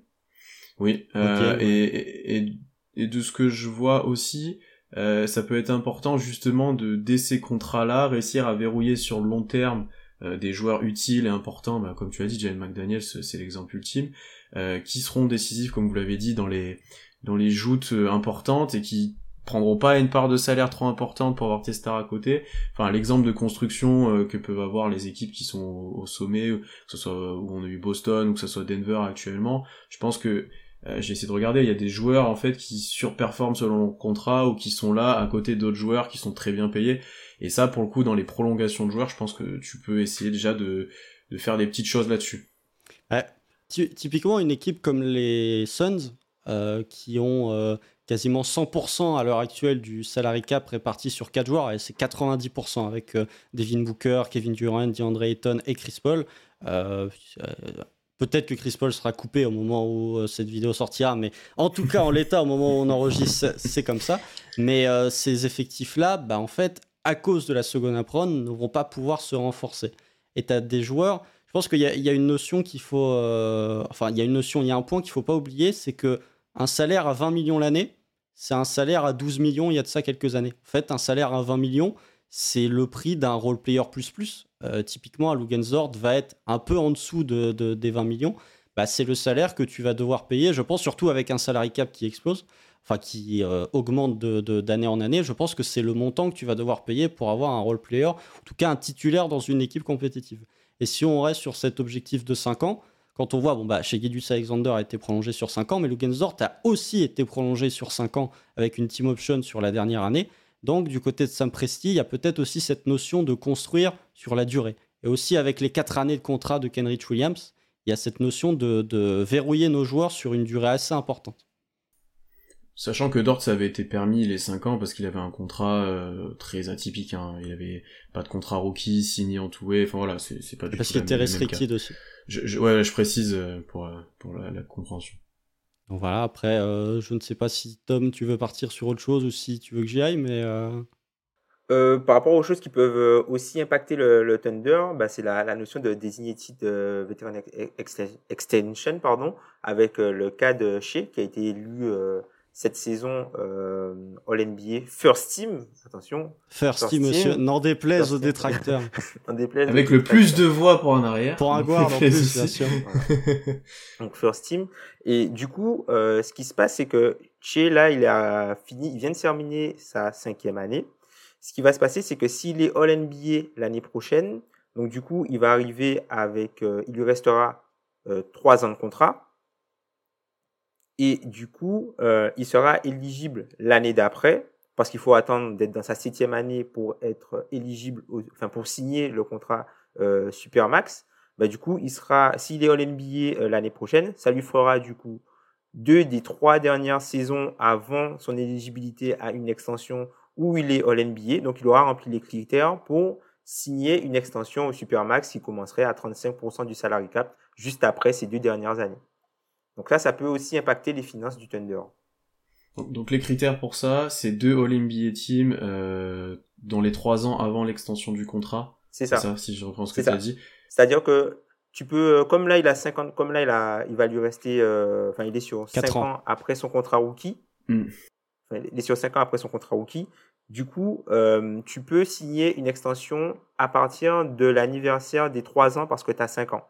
Oui, euh, Ok, et, et, et- et de ce que je vois aussi, euh, ça peut être important justement de dès ces contrats-là réussir à verrouiller sur le long terme euh, des joueurs utiles et importants, bah, comme tu as dit, Jalen McDaniels, c'est l'exemple ultime, euh, qui seront décisifs, comme vous l'avez dit, dans les dans les joutes euh, importantes et qui prendront pas une part de salaire trop importante pour avoir tes stars à côté. Enfin, l'exemple de construction euh, que peuvent avoir les équipes qui sont au sommet, que ce soit où on a eu Boston ou que ce soit Denver actuellement, je pense que euh, j'ai essayé de regarder, il y a des joueurs en fait qui surperforment selon leur contrat ou qui sont là à côté d'autres joueurs qui sont très bien payés. Et ça, pour le coup, dans les prolongations de joueurs, je pense que tu peux essayer déjà de, de faire des petites choses là-dessus. Ty- Typiquement, une équipe comme les Suns, euh, qui ont euh, quasiment 100% à l'heure actuelle du salary cap réparti sur 4 joueurs, et c'est 90% avec Devin Booker, Kevin Durant, DeAndre Ayton et Chris Paul. Peut-être que Chris Paul sera coupé au moment où euh, cette vidéo sortira, mais en tout cas, en l'état, au moment où on enregistre, c'est- comme ça. Mais euh, ces effectifs-là, bah, en fait, à cause de la seconde apron, ne vont pas pouvoir se renforcer. Et tu as des joueurs je pense qu'il y, a- une notion qu'il faut. euh, enfin, il y a une notion, il y a un point qu'il faut pas oublier, c'est que un salaire à 20 millions l'année, c'est un salaire à 12 millions il y a de ça quelques années. En fait, un salaire à 20 millions, c'est le prix d'un role player plus plus. Euh, typiquement, un Lugensort va être un peu en dessous de, de- des 20 millions. Bah, c'est le salaire que tu vas devoir payer, je pense, surtout avec un salary cap qui explose, enfin qui euh, augmente d'année en année. Je pense que c'est le montant que tu vas devoir payer pour avoir un role player, en tout cas un titulaire dans une équipe compétitive. Et si on reste sur cet objectif de 5 ans, quand on voit, bon, bah, chez Guidus Alexander a été prolongé sur 5 ans, mais Lugensdort a aussi été prolongé sur 5 ans avec une team option sur la dernière année. Donc, du côté de Sam Presti, il y a peut-être aussi cette notion de construire sur la durée. Et aussi avec les 4 années de contrat de Kenrich Williams, il y a cette notion de, de verrouiller nos joueurs sur une durée assez importante. Sachant que Dort, ça avait été permis les 5 ans parce qu'il avait un contrat euh, très atypique. Hein. Il avait pas de contrat rookie signé en tout Enfin voilà, c'est pas du Parce tout qu'il était restricted aussi. Je, je- ouais, je précise euh, pour, euh, pour la, la compréhension. Donc voilà, après, euh, je ne sais pas si Tom, tu veux partir sur autre chose ou si tu veux que j'y aille, mais. euh, Euh, par rapport aux choses qui peuvent aussi impacter le, Thunder, bah, c'est la, notion de designated veteran ex- ex- extension, pardon, avec le cas de Shea qui a été élu cette saison euh, All NBA First Team. Attention, First First team, team. monsieur, n'en déplaise First aux team. détracteurs. <laughs> déplaise Avec aux le plus de voix pour un arrière. Pour un guard fait en <laughs> plus, plaisir. bien sûr. donc First Team. Et du coup, euh, ce qui se passe, c'est que Shea, là, il a fini, il vient de terminer sa cinquième année. Ce qui va se passer, c'est que s'il est All NBA l'année prochaine, donc du coup, il va arriver avec, euh, il lui restera euh, trois ans de contrat. Et du coup, euh, il sera éligible l'année d'après, parce qu'il faut attendre d'être dans sa septième année pour être éligible, au- enfin pour signer le contrat euh, Supermax. Bah, du coup, il sera, s'il est All NBA euh, l'année prochaine, ça lui fera du coup deux des trois dernières saisons avant son éligibilité à une extension où il est All NBA. Donc, il aura rempli les critères pour signer une extension au Supermax qui commencerait à 35% du salary cap juste après ces deux dernières années. Donc là, ça peut aussi impacter les finances du Thunder. Donc, les critères pour ça, c'est deux All-NBA teams euh, dans les trois ans avant l'extension du contrat. C'est C'est ça. ça, si je reprends ce que tu as dit. C'est-à-dire que tu peux, euh, comme là, il a 50, comme là, il a, il va lui rester, euh, enfin, il est sur Quatre 5 ans. ans après son contrat rookie. Mm. Enfin, il est sur 5 ans après son contrat rookie. Du coup, euh, tu peux signer une extension à partir de l'anniversaire des 3 ans parce que tu as 5 ans.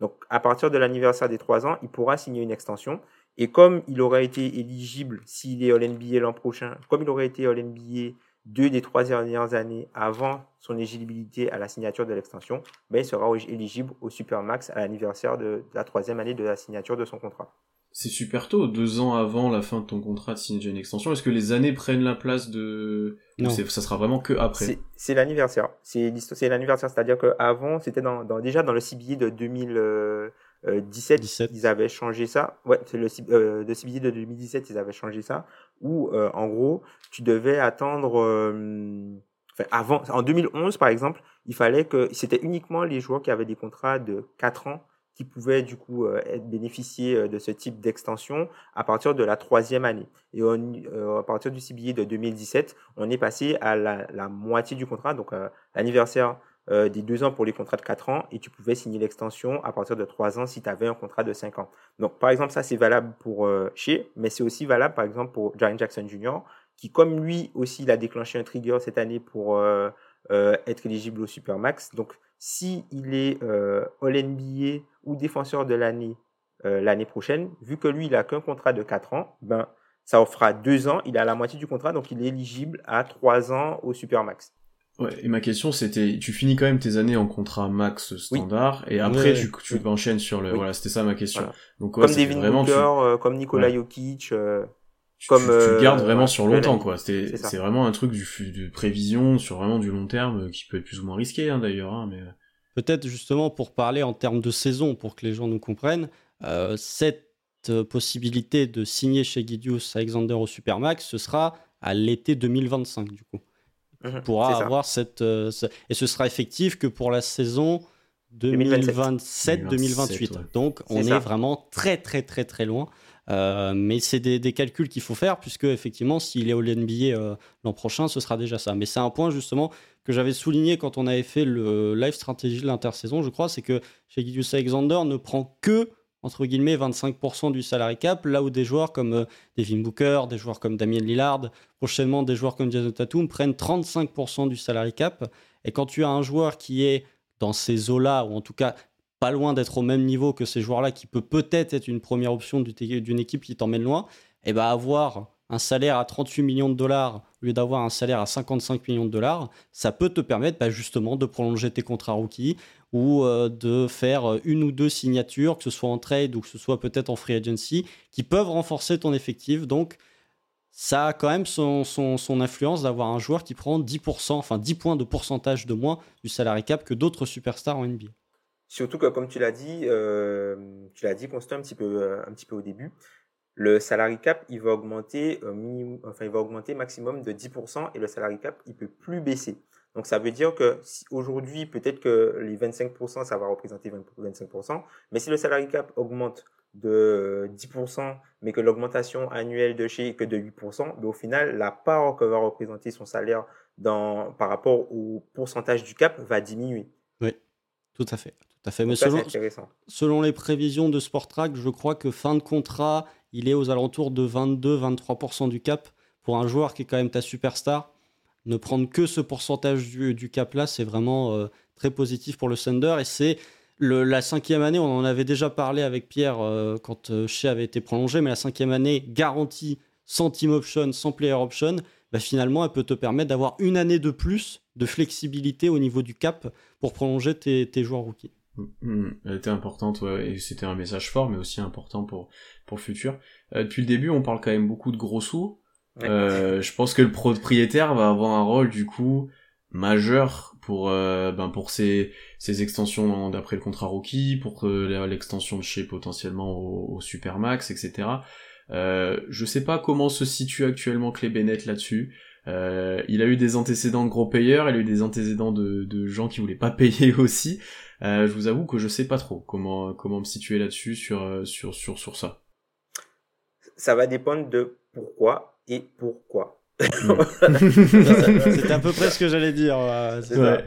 Donc, à partir de l'anniversaire des 3 ans, il pourra signer une extension. Et comme il aurait été éligible, s'il est All-NBA l'an prochain, comme il aurait été All-NBA deux des trois dernières années avant son éligibilité à la signature de l'extension, ben, il sera éligible au Supermax à l'anniversaire de la troisième année de la signature de son contrat. C'est super tôt, deux ans avant la fin de ton contrat de signer une extension. Est-ce que les années prennent la place de... Non. ça sera vraiment que après? C'est- C'est l'anniversaire. C'est l'anniversaire. C'est-à-dire qu'avant, c'était dans, dans- déjà dans le CBI de 2017, 17. ils avaient changé ça. Ouais, c'est le euh, de CBI de 2017, ils avaient changé ça. Où, euh, en gros, tu devais attendre. euh, enfin, avant, en 2011, par exemple, il fallait que c'était uniquement les joueurs qui avaient des contrats de 4 ans qui pouvaient du coup euh, être bénéficier euh, de ce type d'extension à partir de la troisième année. Et euh, à partir du CBI de 2017, on est passé à la, moitié du contrat, donc l'anniversaire des deux ans pour les contrats de 4 ans, et tu pouvais signer l'extension à partir de 3 ans si tu avais un contrat de 5 ans. Donc par exemple, ça c'est valable pour Shea, mais c'est aussi valable par exemple pour Jaren Jackson Jr., qui comme lui aussi, il a déclenché un trigger cette année pour être éligible au Supermax. Donc si il est euh, All-NBA ou défenseur de l'année euh, l'année prochaine, vu que lui, il a qu'un contrat de 4 ans, ben, ça offrira 2 ans, il a la moitié du contrat, donc il est éligible à 3 ans au Supermax. Ouais, et ma question c'était, tu finis quand même tes années en contrat max standard, et après tu, tu oui. enchaînes sur le... Voilà, c'était ça ma question. Voilà. Donc ouais, comme Devin vraiment, Booker, tu- euh, comme Nikola Ouais. Jokic. euh, comme, tu- tu euh, gardes vraiment ouais, sur longtemps quoi. C'est vraiment un truc du, de prévision sur vraiment du long terme euh, qui peut être plus ou moins risqué hein, d'ailleurs. Hein, mais Peut-être justement pour parler en termes de saison, pour que les gens nous comprennent, euh, cette euh, possibilité de signer chez Gidius Alexander au Supermax, ce sera à l'été 2025 du coup. ça. avoir cette, euh, ce- et ce sera effectif que pour la saison 2027. 2027-2028. ouais. Donc on est vraiment très très très très loin. Euh, mais c'est des, calculs qu'il faut faire puisque effectivement s'il est au NBA euh, l'an prochain ce sera déjà ça. Mais c'est un point justement que j'avais souligné quand on avait fait le live stratégie de l'intersaison je crois c'est que chez Gideus Alexander ne prend que entre guillemets 25% du salary cap là où des joueurs comme euh, Devin Booker, des joueurs comme Damien Lillard, prochainement des joueurs comme Jason Tatum prennent 35% du salary cap et quand tu as un joueur qui est dans ces eaux-là, ou en tout cas pas loin d'être au même niveau que ces joueurs-là, qui peut peut-être être une première option du- d'une équipe qui t'emmène loin, et ben avoir un salaire à 38 millions de dollars au lieu d'avoir un salaire à 55 millions de dollars, ça peut te permettre bah, justement de prolonger tes contrats rookies ou euh, de faire une ou deux signatures, que ce soit en trade ou que ce soit peut-être en free agency, qui peuvent renforcer ton effectif. Donc, ça a quand même son influence d'avoir un joueur qui prend 10%, enfin 10 points de pourcentage de moins du salary cap que d'autres superstars en NBA. Surtout que, comme tu l'as dit, euh, tu l'as dit, Constant, un petit peu, euh, un petit peu au début, le salary cap, il va augmenter, euh, maximum de 10% et le salary cap, il peut plus baisser. Donc, ça veut dire que aujourd'hui, peut-être que les 25%, ça va représenter 20 25%, mais si le salary cap augmente de 10%, mais que l'augmentation annuelle de chez est que de 8%, mais au final, la part que va représenter son salaire par rapport au pourcentage du cap va diminuer. Tout à fait. Tout à fait. Mais ça, selon, les prévisions de Sportrack, je crois que fin de contrat, il est aux alentours de 22-23% du cap. Pour un joueur qui est quand même ta superstar, ne prendre que ce pourcentage du, du cap-là, c'est vraiment euh, très positif pour le Thunder. Et c'est la cinquième année, on en avait déjà parlé avec Pierre euh, quand euh, Shea avait été prolongé, mais la cinquième année garantie sans team option, sans player option, bah, finalement, elle peut te permettre d'avoir une année de plus de flexibilité au niveau du cap pour prolonger tes, tes joueurs rookies. Hmm, elle était importante, ouais, et c'était un message fort, mais aussi important pour, pour le futur. Euh, depuis le début, on parle quand même beaucoup de gros sous. Ouais. Euh, je pense que le propriétaire va avoir un rôle, du coup, majeur pour, euh, ben, pour ses, ses extensions d'après le contrat rookie, pour euh, l'extension de chez potentiellement au, au Supermax, etc. Euh, je sais pas comment se situe actuellement Clay Bennett là-dessus. Euh, il a eu des antécédents de gros payeurs, il a eu des antécédents de, de gens qui voulaient pas <laughs> payer aussi. Euh, je vous avoue que je sais pas trop comment comment me situer là-dessus sur euh, sur sur sur ça. Ça va dépendre de pourquoi et pourquoi. C'était <laughs> à peu près ce que j'allais dire. euh, C'est ça. Ouais.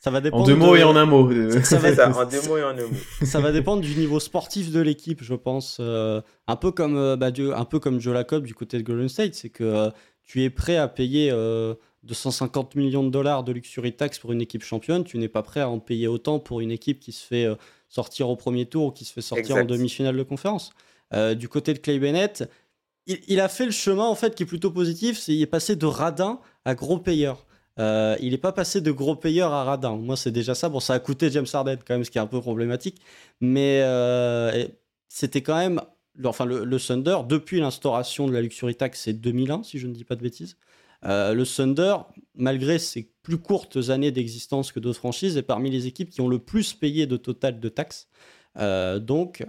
Ça va dépendre En deux mots de- et en un mot. Ça va C'est ça, en deux <laughs> mots et en un mot. ça va dépendre du niveau sportif de l'équipe, je pense. Euh, un peu comme bah, du- un peu comme Joe Lacob du côté de Golden State, c'est que euh, tu es prêt à payer euh, 250 millions de dollars de luxury tax pour une équipe championne, tu n'es pas prêt à en payer autant pour une équipe qui se fait euh, sortir au premier tour ou qui se fait sortir en demi-finale de conférence. Euh, du côté de Clay Bennett, il, il a fait le chemin en fait qui est plutôt positif, c'est il est passé de radin à gros payeur. Euh, il n'est pas passé de gros payeur à radin. Moi, c'est déjà ça. Bon, ça a coûté James Harden quand même, ce qui est un peu problématique. Mais euh, c'était quand même enfin le, le Thunder, depuis l'instauration de la luxury tax, c'est 2001 si je ne dis pas de bêtises. Euh, le Thunder, malgré ses plus courtes années d'existence que d'autres franchises, est parmi les équipes qui ont le plus payé de total de taxes. Euh, donc,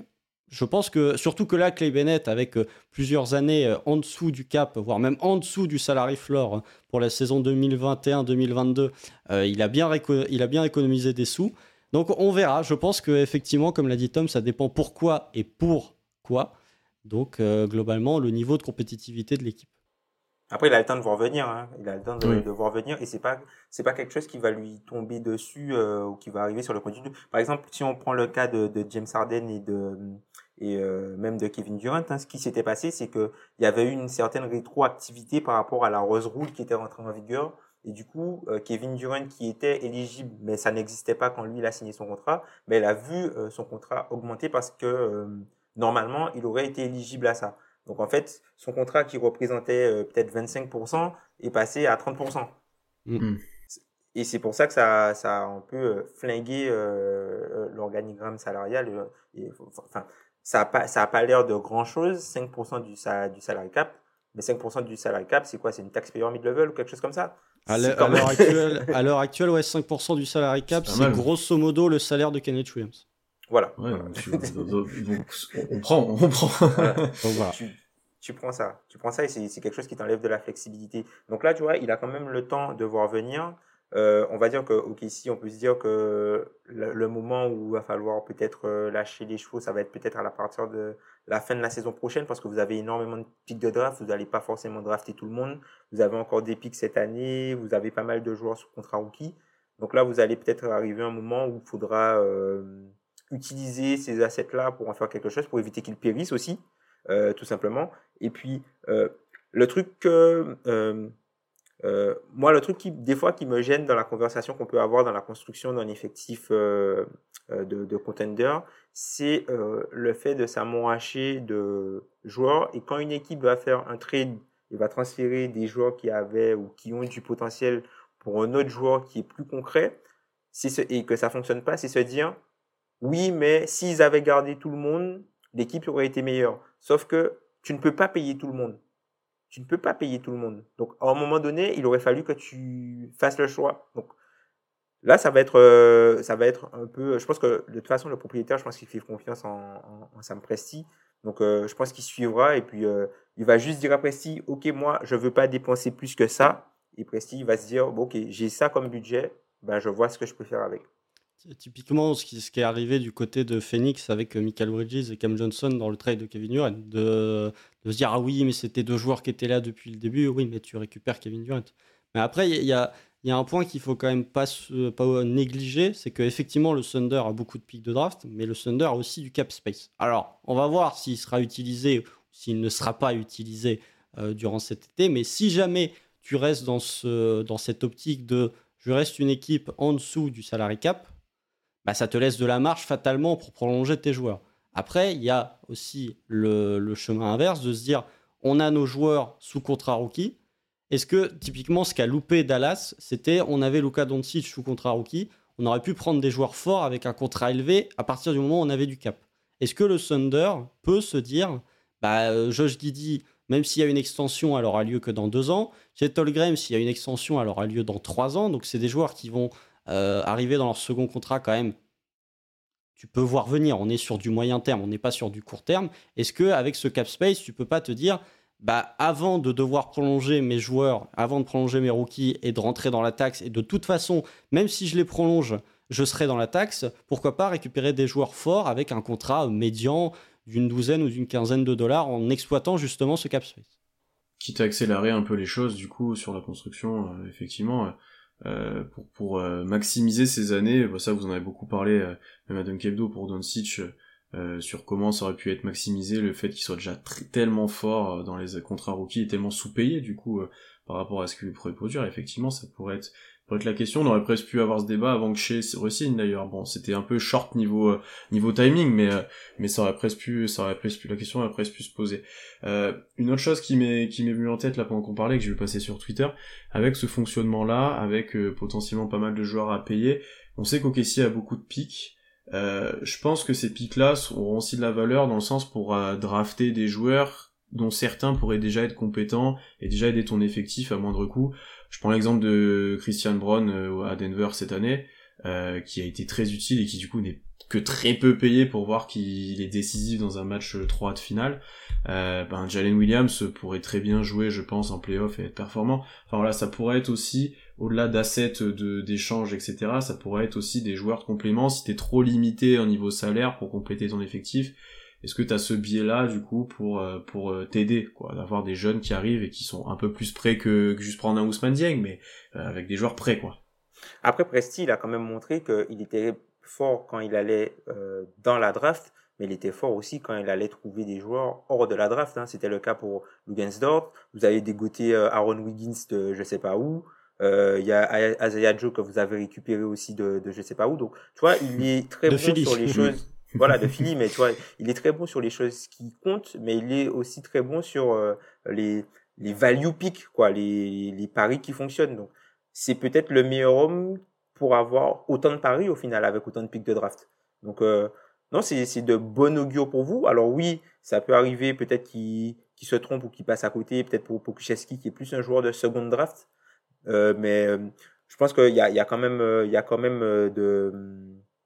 je pense que, surtout que là, Clay Bennett, avec euh, plusieurs années en dessous du cap, voire même en dessous du salary floor hein, pour la saison 2021-2022, il, a bien il a bien économisé des sous. Donc, on verra. Je pense qu'effectivement, comme l'a dit Tom, ça dépend pourquoi et pour quoi. Donc, globalement, le niveau de compétitivité de l'équipe. Après, il a le temps de voir venir. Hein. Il a le temps de, de voir venir et c'est pas c'est pas quelque chose qui va lui tomber dessus euh, ou qui va arriver sur le produit. Par exemple, si on prend le cas de, de James Harden et de et euh, même de Kevin Durant, hein, ce qui s'était passé, c'est que il y avait eu une certaine rétroactivité par rapport à la Rose Rule qui était rentrée en vigueur. Et du coup, euh, Kevin Durant qui était éligible, mais ça n'existait pas quand lui il a signé son contrat, mais il a vu euh, son contrat augmenter parce que normalement il aurait été éligible à ça. Donc en fait, son contrat qui représentait euh, peut-être 25% est passé à 30%. Mm. Mm. Et c'est pour ça que ça, ça a un peu euh, flingué euh, l'organigramme salarial. Et, enfin, ça n'a pas, ça a pas l'air de grand-chose, 5% du, du salary cap. Mais 5% du salary cap, c'est quoi? C'est une taxe payeur mid-level ou quelque chose comme ça? À l'heure actuelle, à l'heure actuelle, ouais, 5% du salary cap, c'est grosso modo le salaire de Kenneth Williams. Voilà. <laughs> on prend, on prend. <laughs> voilà. tu, tu, prends ça. Tu prends ça et c'est quelque chose qui t'enlève de la flexibilité. Donc là, tu vois, il a quand même le temps de voir venir. Euh, on va dire que, ok, ici, on peut se dire que le, moment où il va falloir peut-être euh, lâcher les chevaux, ça va être peut-être à la partir de la fin de la saison prochaine parce que vous avez énormément de pics de draft. Vous n'allez pas forcément drafter tout le monde. Vous avez encore des pics cette année. Vous avez pas mal de joueurs sous contrat rookie. Donc là, vous allez peut-être arriver à un moment où il faudra euh, utiliser ces assets-là pour en faire quelque chose, pour éviter qu'ils périssent aussi, euh, tout simplement. Et puis, euh, le truc que... Euh, moi, le truc qui, des fois, qui me gêne dans la conversation qu'on peut avoir dans la construction d'un effectif de, de contender, c'est le fait de s'amouracher de joueurs. Et quand une équipe va faire un trade et va transférer des joueurs qui avaient ou qui ont du potentiel pour un autre joueur qui est plus concret, ce, et que ça fonctionne pas, c'est se dire oui, mais s'ils avaient gardé tout le monde, l'équipe aurait été meilleure. Sauf que tu ne peux pas payer tout le monde. Tu ne peux pas payer tout le monde. Donc, à un moment donné, il aurait fallu que tu fasses le choix. Donc, là, ça va être, euh, ça va être un peu. Je pense que de toute façon, le propriétaire, je pense qu'il fait confiance en, en, Sam Presti. Donc, euh, je pense qu'il suivra et puis euh, il va juste dire à Presti, ok, moi, je veux pas dépenser plus que ça. Et Presti, il va se dire, ok, j'ai ça comme budget, ben, je vois ce que je peux faire avec. Typiquement, ce qui, est arrivé du côté de Phoenix avec euh, Michael Bridges et Cam Johnson dans le trade de Kevin Durant, de, se dire ah oui, mais c'était deux joueurs qui étaient là depuis le début, oui, mais tu récupères Kevin Durant. Mais après, il y a, un point qu'il faut quand même pas, négliger, c'est qu'effectivement, le Thunder a beaucoup de pics de draft, mais le Thunder a aussi du cap space. Alors, on va voir s'il sera utilisé ou s'il ne sera pas utilisé euh, durant cet été, mais si jamais tu restes dans cette optique de je reste une équipe en dessous du salary cap, bah, ça te laisse de la marge fatalement pour prolonger tes joueurs. Après, il y a aussi le, chemin inverse de se dire on a nos joueurs sous contrat rookie. Est-ce que typiquement ce qu'a loupé Dallas, c'était on avait Luka Doncic sous contrat rookie, on aurait pu prendre des joueurs forts avec un contrat élevé à partir du moment où on avait du cap. Est-ce que le Thunder peut se dire bah, euh, Josh Giddy, même s'il y a une extension, elle aura lieu que dans deux ans. Chet Graham, s'il y a une extension, elle aura lieu dans trois ans. Donc c'est des joueurs qui vont euh, arriver dans leur second contrat quand même, tu peux voir venir. On est sur du moyen terme, on n'est pas sur du court terme. Est-ce que avec ce cap space, tu peux pas te dire, bah avant de devoir prolonger mes joueurs, avant de prolonger mes rookies et de rentrer dans la taxe, et de toute façon, même si je les prolonge, je serai dans la taxe, pourquoi pas récupérer des joueurs forts avec un contrat médian d'une douzaine ou d'une quinzaine de dollars en exploitant justement ce cap space? Quitte à accélérer un peu les choses du coup sur la construction, euh, effectivement. Euh, euh, pour, pour euh, maximiser ces années. Bah, ça, vous en avez beaucoup parlé, euh, même à Kebdo pour Doncic, euh, sur comment ça aurait pu être maximisé, le fait qu'il soit déjà tellement fort dans les contrats rookies et tellement sous-payé, du coup, par rapport à ce qu'il pourrait produire. Effectivement, ça pourrait être être la question. On aurait presque pu avoir ce débat avant que chez Racine d'ailleurs. Bon, c'était un peu short niveau euh, niveau timing, mais euh, mais ça aurait presque pu, ça aurait presque pu la question aurait presque pu se poser. Euh, une autre chose qui m'est qui m'est venue en tête là pendant qu'on parlait, que je vais passer sur Twitter, avec ce fonctionnement là, avec potentiellement pas mal de joueurs à payer. On sait qu'OKC a beaucoup de pics. euh, je pense que ces pics-là auront aussi de la valeur dans le sens pour euh, drafter des joueurs dont certains pourraient déjà être compétents et déjà aider ton effectif à moindre coût. Je prends l'exemple de Christian Brown euh, à Denver cette année, qui a été très utile et qui du coup n'est que très peu payé pour voir qu'il est décisif dans un match 3 de finale. ben Jalen Williams pourrait très bien jouer, je pense, en playoff et être performant. Enfin voilà, ça pourrait être aussi au-delà d'assets, de, d'échanges, etc., ça pourrait être aussi des joueurs de complément. Si t'es trop limité au niveau salaire pour compléter ton effectif, est-ce que tu as ce biais-là, du coup, pour, euh, pour euh, t'aider, quoi, d'avoir des jeunes qui arrivent et qui sont un peu plus prêts que, juste prendre un Ousmane Dieng, mais euh, avec des joueurs prêts, quoi? Après, Presti, il a quand même montré qu'il était fort quand il allait dans la draft, mais il était fort aussi quand il allait trouver des joueurs hors de la draft. Hein. C'était le cas pour Lugensdorf. Vous avez dégoté Aaron Wiggins de je sais pas où. Euh, il y a Isaiah Joe que vous avez récupéré aussi de, de je sais pas où. Donc, tu vois, il est très bon sur les choses. Voilà, de Philly, mais tu vois, il est très bon sur les choses qui comptent, mais il est aussi très bon sur euh, les, les value picks, quoi, les, les paris qui fonctionnent. Donc, c'est peut-être le meilleur homme pour avoir autant de paris au final avec autant de picks de draft. Donc, euh, non, c'est de bon augure pour vous. Alors oui, ça peut arriver peut-être qu'il se trompe ou qu'il passe à côté, peut-être pour Pokucheski qui est plus un joueur de seconde draft. Euh, mais euh, je pense qu'il y a, y a quand même, il y a quand même de,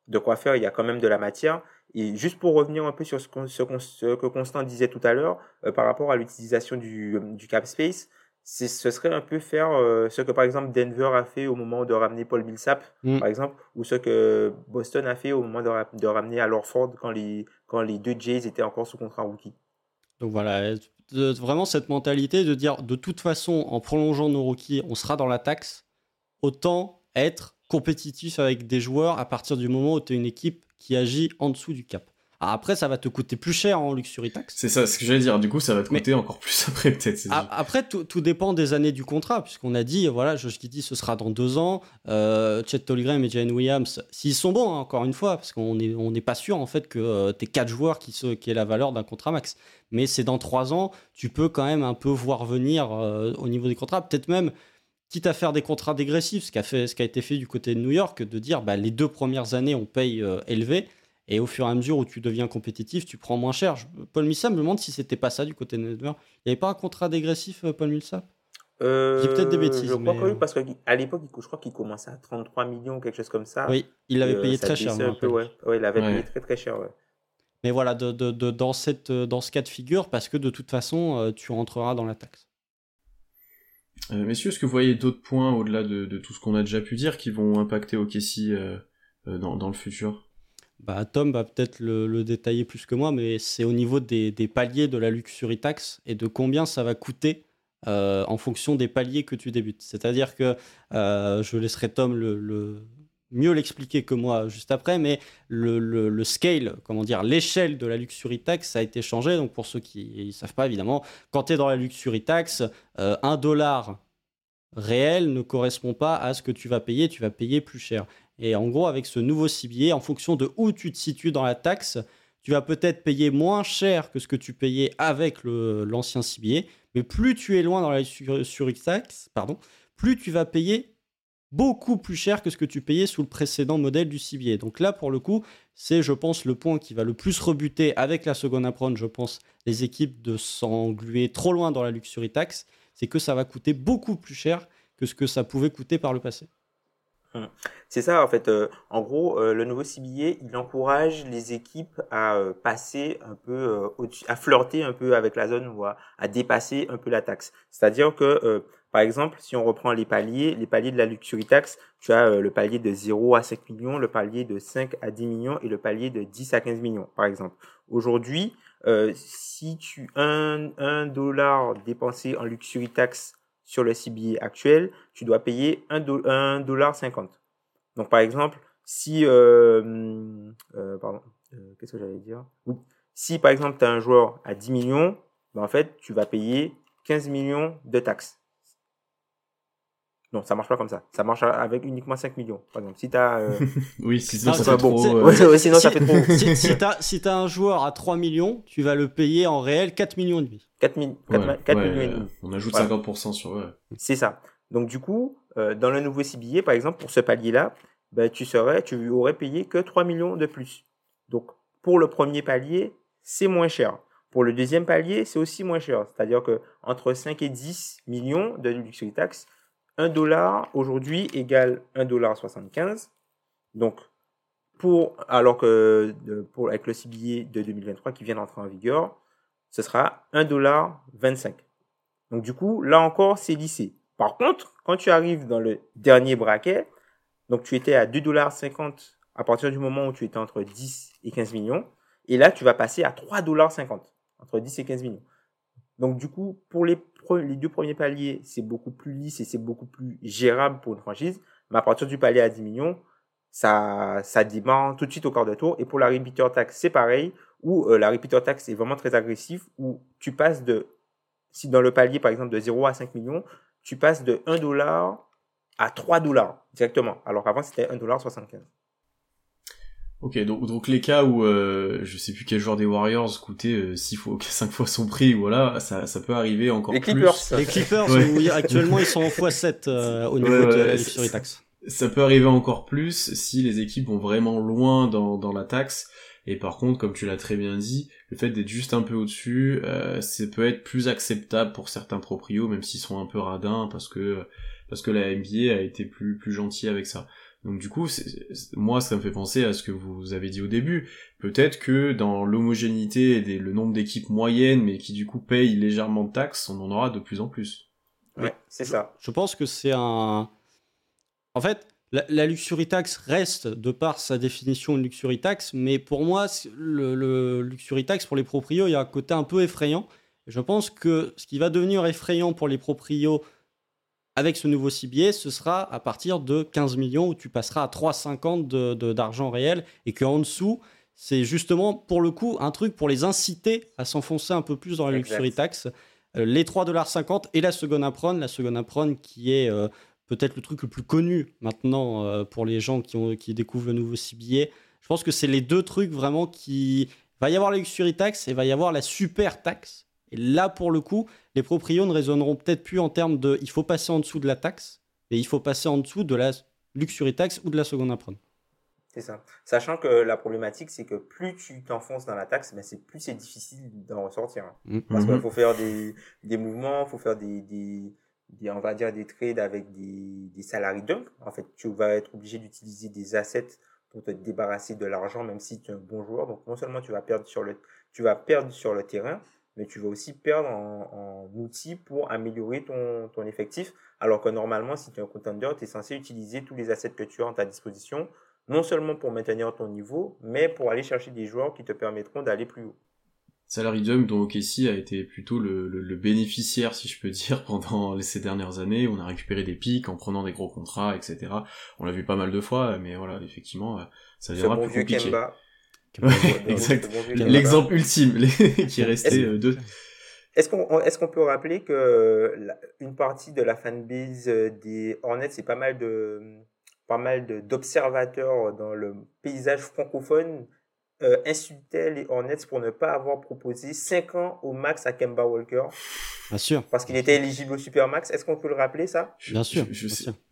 de quoi faire, il y a quand même de la matière. Et juste pour revenir un peu sur ce, ce, que Constant disait tout à l'heure par rapport à l'utilisation du, du cap space, ce serait un peu faire ce que par exemple Denver a fait au moment de ramener Paul Millsap, mm. par exemple, ou ce que Boston a fait au moment de, de ramener à Lorford quand les, quand les deux Jays étaient encore sous contrat rookie. Donc voilà, vraiment cette mentalité de dire de toute façon, en prolongeant nos rookies, on sera dans la taxe, autant être compétitif avec des joueurs à partir du moment où tu es une équipe qui agit en dessous du cap. Après, ça va te coûter plus cher en luxury tax. C'est ça, ce que j'allais dire. Du coup, ça va te coûter encore plus <laughs> après, peut-être. Après, tout, tout, dépend des années du contrat, puisqu'on a dit, voilà, je t'ai dit, ce sera dans deux ans. Euh, Chet Tolgram et Jalen Williams, s'ils sont bons, hein, encore une fois, parce qu'on n'est on pas sûr, en fait, que euh, t'es quatre joueurs qui, se, qui aient la valeur d'un contrat max. Mais c'est dans trois ans, tu peux quand même un peu voir venir euh, au niveau des contrats. Peut-être même quitte à faire des contrats dégressifs, ce qui a, fait, ce qui a été fait du côté de New York, de dire bah, les deux premières années, on paye élevé, et au fur et à mesure où tu deviens compétitif, tu prends moins cher. Paul Millsap me demande si c'était pas ça du côté de Denver. Il n'y avait pas un contrat dégressif, euh, Paul Millsap? Euh, J'ai peut-être des bêtises. Je crois que oui, euh, parce qu'à l'époque, je crois qu'il commençait à 33 millions, quelque chose comme ça. Oui, il l'avait payé très cher. Un peu, ouais. ouais. il avait payé très très cher. Ouais. Mais voilà, de, de, de, dans, cette, dans ce cas de figure, parce que de toute façon, tu rentreras dans la taxe. Messieurs, est-ce que vous voyez d'autres points au-delà de, tout ce qu'on a déjà pu dire qui vont impacter OKC dans, dans le futur? Bah, Tom va peut-être le, détailler plus que moi, mais c'est au niveau des, paliers de la luxury tax et de combien ça va coûter euh, en fonction des paliers que tu débutes. C'est-à-dire que euh, je laisserai Tom le, mieux l'expliquer que moi juste après, mais le, scale, comment dire, l'échelle de la luxury tax a été changé. Donc pour ceux qui ne savent pas, évidemment, quand tu es dans la luxury tax, euh, un dollar réel ne correspond pas à ce que tu vas payer, tu vas payer plus cher. Et en gros, avec ce nouveau CBA, en fonction de où tu te situes dans la taxe, tu vas peut-être payer moins cher que ce que tu payais avec l'ancien CBA, mais plus tu es loin dans la sur, tax, pardon, plus tu vas payer beaucoup plus cher que ce que tu payais sous le précédent modèle du CBA. Donc là, pour le coup, c'est, je pense, le point qui va le plus rebuter avec la seconde approche, je pense, les équipes de s'engluer trop loin dans la luxury tax, c'est que ça va coûter beaucoup plus cher que ce que ça pouvait coûter par le passé. Hum. C'est ça, en fait. Euh, en gros, euh, le nouveau CBA, il encourage les équipes à euh, passer un peu à flirter un peu avec la zone ou à, dépasser un peu la taxe. C'est-à-dire que, par exemple, si on reprend les paliers, les paliers de la luxury tax, tu as le palier de 0 à 5 millions, le palier de 5 à 10 millions et le palier de 10 à 15 millions, par exemple. Aujourd'hui, si tu un, un dollar dépensé en luxury tax sur le CBA actuel, tu dois payer 1,50$. dollar Donc, par exemple, si, euh, euh, pardon, euh, qu'est-ce que j'allais dire? Si, par exemple, tu as un joueur à 10 millions, ben, en fait, tu vas payer 15 millions de taxes. Non, ça marche pas comme ça. Ça marche avec uniquement 5 millions. Par exemple, si tu as. Euh, <laughs> oui, sinon ça fait trop. sinon ça fait trop. si, si tu as, as, un joueur à 3 millions, tu vas le payer en réel 4 millions et demi. 4, millions et demi. On ajoute 50% sur. C'est ça. Donc, du coup, euh, dans le nouveau CBA, par exemple, pour ce palier-là, ben, tu serais, tu aurais payé que 3 millions de plus. Donc, pour le premier palier, c'est moins cher. Pour le deuxième palier, c'est aussi moins cher. C'est-à-dire que entre 5 et 10 millions de luxury tax, 1 dollar aujourd'hui égale 1 dollar 75. Donc, pour, alors que pour, avec le CBA de 2023 qui vient d'entrer en vigueur, ce sera 1 dollar 25. Donc, du coup, là encore, c'est lissé. Par contre, quand tu arrives dans le dernier braquet, donc tu étais à 2 dollars 50 à partir du moment où tu étais entre 10 et 15 millions. Et là, tu vas passer à 3 dollars 50 entre 10 et 15 millions. Donc, du coup, pour les, les deux premiers paliers, c'est beaucoup plus lisse et c'est beaucoup plus gérable pour une franchise. Mais à partir du palier à 10 millions, ça, ça tout de suite au quart de tour. Et pour la repeater tax, c'est pareil, où euh, la repeater tax est vraiment très agressif, où tu passes de, si dans le palier, par exemple, de 0 à 5 millions, tu passes de 1 dollar à 3 dollars directement. Alors qu'avant, c'était 1 dollar 75. Ok, donc, donc les cas où euh, je sais plus quel joueur des Warriors coûtait 6 euh, fois, <laughs> 5 fois son prix, voilà, ça, ça peut arriver encore les Clippers, plus. Les Clippers, actuellement ils sont en <laughs> x7 euh, au niveau de la sur taxes. Ça peut arriver encore plus si les équipes vont vraiment loin dans, dans la taxe. Et par contre, comme tu l'as très bien dit, le fait d'être juste un peu au-dessus, euh, ça peut être plus acceptable pour certains proprios, même s'ils sont un peu radins, parce que parce que la NBA a été plus plus gentil avec ça. Donc du coup, moi, ça me fait penser à ce que vous avez dit au début. Peut-être que dans l'homogénéité et le nombre d'équipes moyennes, mais qui du coup payent légèrement de taxes, on en aura de plus en plus. Ouais, c'est ça. Je pense que c'est un... En fait, la, luxury tax reste, de par sa définition, une luxury tax, mais pour moi, le, le luxury tax pour les proprios, il y a un côté un peu effrayant. Je pense que ce qui va devenir effrayant pour les proprios avec ce nouveau CBA, ce sera à partir de 15 millions où tu passeras à 3,50 d'argent réel et qu'en dessous, c'est justement pour le coup un truc pour les inciter à s'enfoncer un peu plus dans la luxury tax. Euh, les 3,50$ et la seconde apron, la seconde apron qui est euh, peut-être le truc le plus connu maintenant euh, pour les gens qui, ont, qui découvrent le nouveau CBA. Je pense que c'est les deux trucs vraiment qui... va y avoir la luxury tax et va y avoir la super taxe et là, pour le coup, les proprios ne raisonneront peut-être plus en termes de il faut passer en dessous de la taxe, mais il faut passer en dessous de la luxury tax ou de la seconde apron. C'est ça. Sachant que la problématique, c'est que plus tu t'enfonces dans la taxe, mais ben, c'est plus c'est difficile d'en ressortir. Hein. Mm. Parce qu'il mm-hmm. faut faire des, des mouvements, il faut faire des, des, on va dire des trades avec des, des salariés dump. En fait, tu vas être obligé d'utiliser des assets pour te débarrasser de l'argent, même si tu es un bon joueur. Donc non seulement tu vas perdre sur le, tu vas perdre sur le terrain, mais tu vas aussi perdre en, outils pour améliorer ton, ton, effectif. Alors que normalement, si tu es un contender, tu es censé utiliser tous les assets que tu as à ta disposition, non seulement pour maintenir ton niveau, mais pour aller chercher des joueurs qui te permettront d'aller plus haut. Salary Dump dont OKC a été plutôt le, le, bénéficiaire, si je peux dire, <laughs> pendant ces dernières années. On a récupéré des pics en prenant des gros contrats, etc. On l'a vu pas mal de fois, mais voilà, effectivement, ça deviendra plus compliqué. Exact. L'exemple ultime qui est <laughs> <laughs> resté est euh, deux. Est-ce qu'on est-ce qu'on peut rappeler que une partie de la fanbase euh, des Hornets, c'est pas mal de pas mal d'observateurs dans le paysage francophone euh, insultaient les Hornets pour ne pas avoir proposé 5 ans au max à Kemba Walker? Bien sûr. Parce qu'il était éligible au Supermax. Est-ce qu'on peut le rappeler, ça? Bien sûr.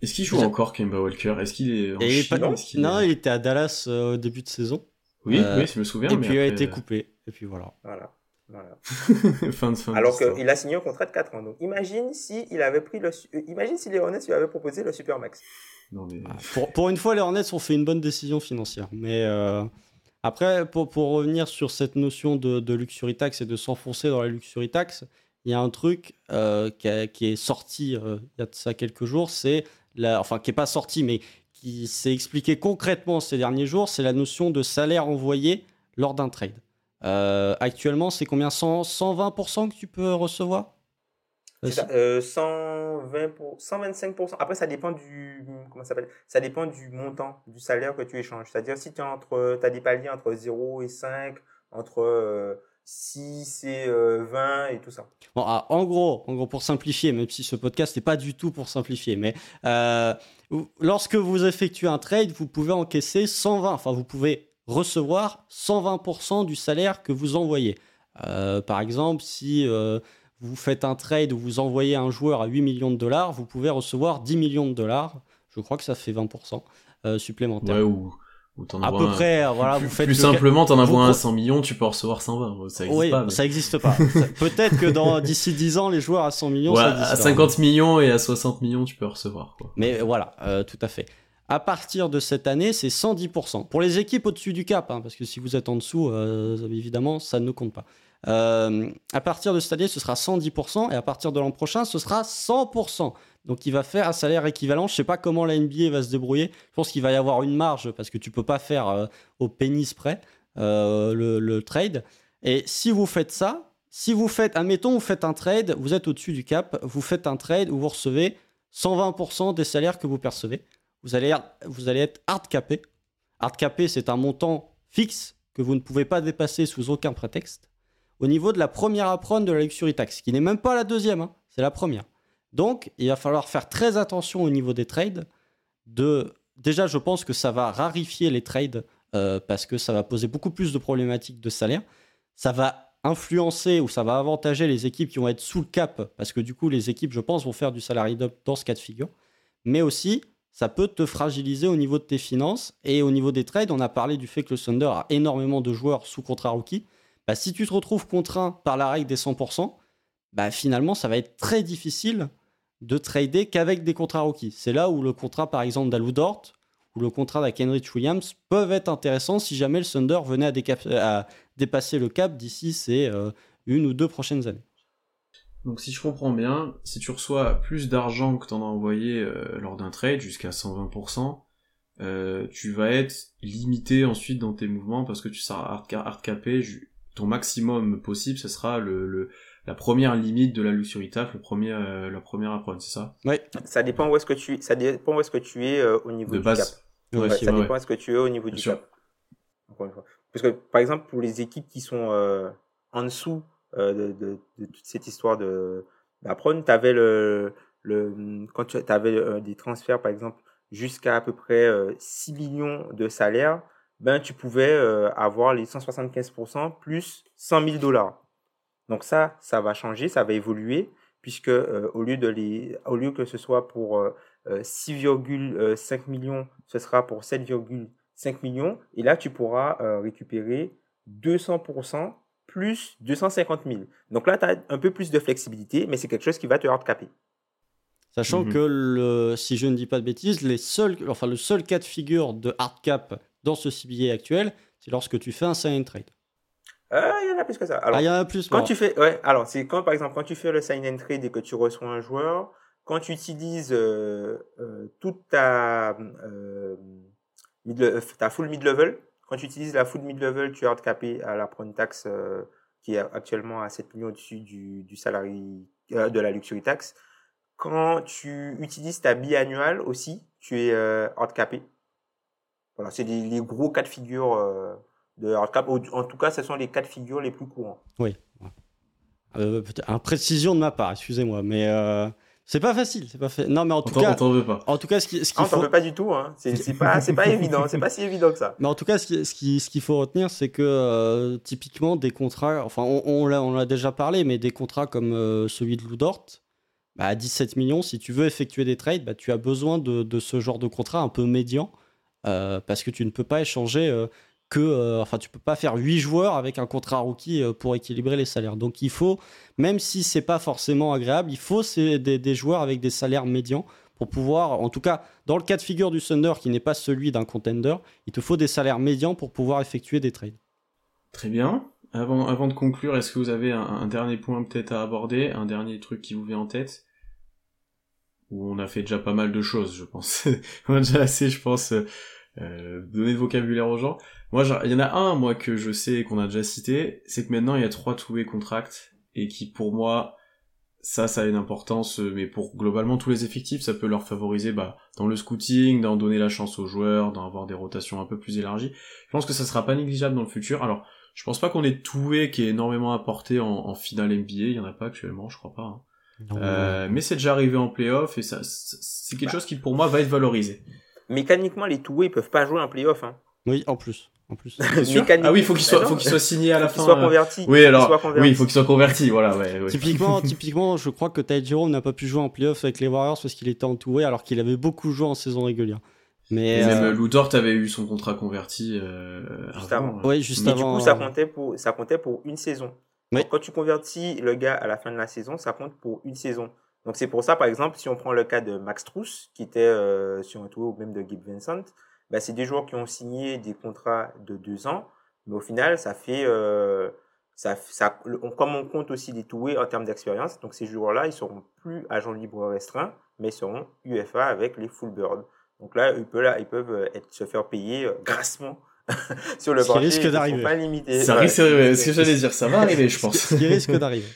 Est-ce qu'il joue encore Kemba Walker? Est-ce qu'il est, en Chine, non, il était à Dallas au début de saison. Oui, euh, oui, je me souviens. Et puis il a été coupé. Et puis voilà. Voilà. voilà. <laughs> fin de fin Alors qu'il a signé un contrat de 4 ans. Donc imagine si il avait pris le, euh, imagine si les Hornets lui avaient proposé le Supermax. Non, mais... Ah, pour, pour, une fois, les Hornets ont fait une bonne décision financière. Mais euh, après, pour, pour, revenir sur cette notion de, de, luxury tax et de s'enfoncer dans la luxury tax, il y a un truc qui, qui, est sorti il y a de ça quelques jours, c'est enfin qui est pas sorti, mais qui s'est expliqué concrètement ces derniers jours, c'est la notion de salaire envoyé lors d'un trade. Euh, actuellement, c'est combien? 120% que tu peux recevoir? Ça, euh, 120 125%. Après, ça dépend du comment ça s'appelle? Ça dépend du montant du salaire que tu échanges. C'est-à-dire si tu as entre, as des paliers entre 0 et 5, entre euh, 6 et 20 euh, et tout ça. Bon, ah, en gros, en gros, pour simplifier, même si ce podcast n'est pas du tout pour simplifier, mais euh, lorsque vous effectuez un trade, vous pouvez encaisser 120, enfin vous pouvez recevoir 120% du salaire que vous envoyez. Euh, par exemple, si vous faites un trade où vous envoyez un joueur à 8 millions de dollars, vous pouvez recevoir 10 millions de dollars. Je crois que ça fait 20%. supplémentaires. Ouais, ou, ou t'en à peu un... près, voilà, plus, vous faites plus le- simplement, t'en vous envoies un à pro- 100 millions, tu peux en recevoir 120. Ça existe oui, pas. mais- ça existe pas. <laughs> Peut-être que dans d'ici 10 ans, les joueurs à 100 millions, Ouais, ça à existera. 50 millions et à 60 millions, tu peux recevoir. Quoi. Mais voilà, euh, tout à fait. À partir de cette année, c'est 110%. Pour les équipes au-dessus du cap, hein, parce que si vous êtes en dessous, euh, évidemment, ça ne compte pas. Euh, à partir de cette année, ce sera 110%, et à partir de l'an prochain, ce sera 100%. Donc il va faire un salaire équivalent. Je sais pas comment la NBA va se débrouiller. Je pense qu'il va y avoir une marge, parce que tu peux pas faire euh, au pénis près euh, le, trade. Et si vous faites ça, si vous faites, admettons, vous faites un trade, vous êtes au-dessus du cap, vous faites un trade où vous recevez 120% des salaires que vous percevez. Vous allez, être hard capé. Hard capé, c'est un montant fixe que vous ne pouvez pas dépasser sous aucun prétexte. Au niveau de la première apron de la luxury tax, qui n'est même pas la deuxième, hein, c'est la première. Donc, il va falloir faire très attention au niveau des trades. De... Déjà, je pense que ça va rarifier les trades euh, parce que ça va poser beaucoup plus de problématiques de salaire. Ça va influencer ou ça va avantager les équipes qui vont être sous le cap parce que du coup, les équipes, je pense, vont faire du salary dump dans ce cas de figure. Mais aussi, ça peut te fragiliser au niveau de tes finances. Et au niveau des trades, on a parlé du fait que le Thunder a énormément de joueurs sous contrat rookie. Bah, si tu te retrouves contraint par la règle des 100%, bah, finalement, ça va être très difficile de trader qu'avec des contrats rookies. C'est là où le contrat, par exemple, d'Alou Dort ou le contrat d'Akenrich Williams peuvent être intéressants si jamais le Thunder venait à, dépasser le cap d'ici ces euh, une ou deux prochaines années. Donc si je comprends bien, si tu reçois plus d'argent que t'en as envoyé euh, lors d'un trade, jusqu'à 120%, euh, tu vas être limité ensuite dans tes mouvements parce que tu seras hard, hard capé. ju- Ton maximum possible, ce sera le- la première limite de la luxury tax, le premier, euh, la première apprendre, c'est ça? Ça dépend où est-ce que tu, ça dépend où est-ce que tu es euh, au niveau De du base. cap. Ouais, Ouais, c'est ça dépend où est-ce que tu es au niveau Bien du sûr. cap. Encore une fois. Parce que, par exemple, pour les équipes qui sont euh, en dessous euh, de, de, de toute cette histoire de d'Apron, tu avais le, le, quand tu avais des transferts, par exemple, jusqu'à à peu près euh, 6 millions de salaires, ben, tu pouvais euh, avoir les 175% plus 100 000 dollars. Donc ça, ça va changer, ça va évoluer, puisque euh, au, lieu de les, au lieu que ce soit pour euh, euh, 6,5 millions, ce sera pour 7,5 millions. Et là, tu pourras euh, récupérer 200% plus 250 000. Donc là, tu as un peu plus de flexibilité, mais c'est quelque chose qui va te hardcaper. Sachant Mhm. que, le, si je ne dis pas de bêtises, les seuls, enfin, le seul cas de figure de hard cap dans ce CBA actuel, c'est lorsque tu fais un sign and Euh, Il y en a plus que ça. Alors, ah, il y en a plus. Quand bon. tu fais, ouais, alors c'est quand par exemple quand tu fais le sign and trade et que tu reçois un joueur, quand tu utilises euh, euh, toute ta euh, mid ta full mid level, quand tu utilises la full mid level, tu es handicapé à la prone tax qui est actuellement à 7 millions au-dessus du, du salarié de la luxury tax. Quand tu utilises ta biannuelle aussi, tu es handicapé. Voilà, c'est les, les gros cas de figure de En tout cas, ce sont les cas de figure les plus courants. Oui. Euh, peut-être- un précision de ma part, excusez-moi, mais euh, c'est pas facile. C'est pas fa- Non, mais en tout cas, on t'en veut pas. en tout cas, ce qui- ce qu'il faut. veut pas du tout, hein. C'est c'est pas, c'est pas évident, c'est pas si évident que ça. Mais en tout cas, ce qui- ce qui- ce qu'il faut retenir, c'est que euh, typiquement des contrats, enfin on, on l'a on l'a déjà parlé, mais des contrats comme euh, celui de Lou Dort, bah, à 17 millions, si tu veux effectuer des trades, bah, tu as besoin de, de ce genre de contrat un peu médian, euh, parce que tu ne peux pas échanger euh, que, euh, enfin tu peux pas faire 8 joueurs avec un contrat rookie euh, pour équilibrer les salaires. Donc il faut, même si c'est pas forcément agréable, il faut des, des joueurs avec des salaires médians pour pouvoir, en tout cas dans le cas de figure du Thunder qui n'est pas celui d'un contender, il te faut des salaires médians pour pouvoir effectuer des trades. Très bien. Avant, avant de conclure, est-ce que vous avez un, un dernier point peut-être à aborder, un dernier truc qui vous vient en tête? Ou on a fait déjà pas mal de choses, je pense. <laughs> on a déjà assez, je pense, euh, donner de vocabulaire aux gens. Moi, il y en a un, moi, que je sais qu'on a déjà cité, c'est que maintenant il y a trois two-way contracts et qui, pour moi, ça, ça a une importance, euh, mais pour globalement tous les effectifs, ça peut leur favoriser, bah, dans le scouting, d'en donner la chance aux joueurs, d'en avoir des rotations un peu plus élargies. Je pense que ça sera pas négligeable dans le futur. Alors, je pense pas qu'on ait Toué qui est énormément apporté en, en finale NBA, il y en a pas actuellement, je crois pas. hein. Euh, mais c'est déjà arrivé en playoff et ça, c'est quelque Bah. chose qui pour moi va être valorisé. Mécaniquement, les two-way ils peuvent pas jouer en playoff. Hein. Oui, en plus. En plus. <laughs> Mécaniquement- Ah oui, il faut qu'il soit, faut qu'il soit signé à la faut fin. qu'il soit euh. converti. Oui, Faut alors, qu'il soit converti. oui, il faut qu'il soit converti, voilà, ouais, ouais. typiquement, <laughs> typiquement, je crois que Ty Jerome n'a pas pu jouer en playoff avec les Warriors parce qu'il était en two-way alors qu'il avait beaucoup joué en saison régulière. Mais Et même euh, Lou Dort avait eu son contrat converti euh, Juste avant. avant. ouais, juste Mais avant. du coup, ça euh, comptait pour, ça comptait pour une saison. Oui. Donc, quand tu convertis le gars à la fin de la saison, ça compte pour une saison. Donc, c'est pour ça, par exemple, si on prend le cas de Max Truss, qui était euh, sur un tour, ou même de Gabe Vincent, bah, c'est des joueurs qui ont signé des contrats de deux ans, mais au final, ça fait, euh, ça, ça, on- comme on compte aussi les toués en termes d'expérience, donc ces joueurs-là, ils seront plus agents libres restreints, mais ils seront UFA avec les full bird. Donc là, ils peuvent, là, ils peuvent euh, être, se faire payer euh, grassement <laughs> sur le Ce qui marché. risque d'arriver. pas. Ça Ouais. risque, c'est ce que j'allais dire, ça va <laughs> arriver, je pense. Ce qui risque d'arriver.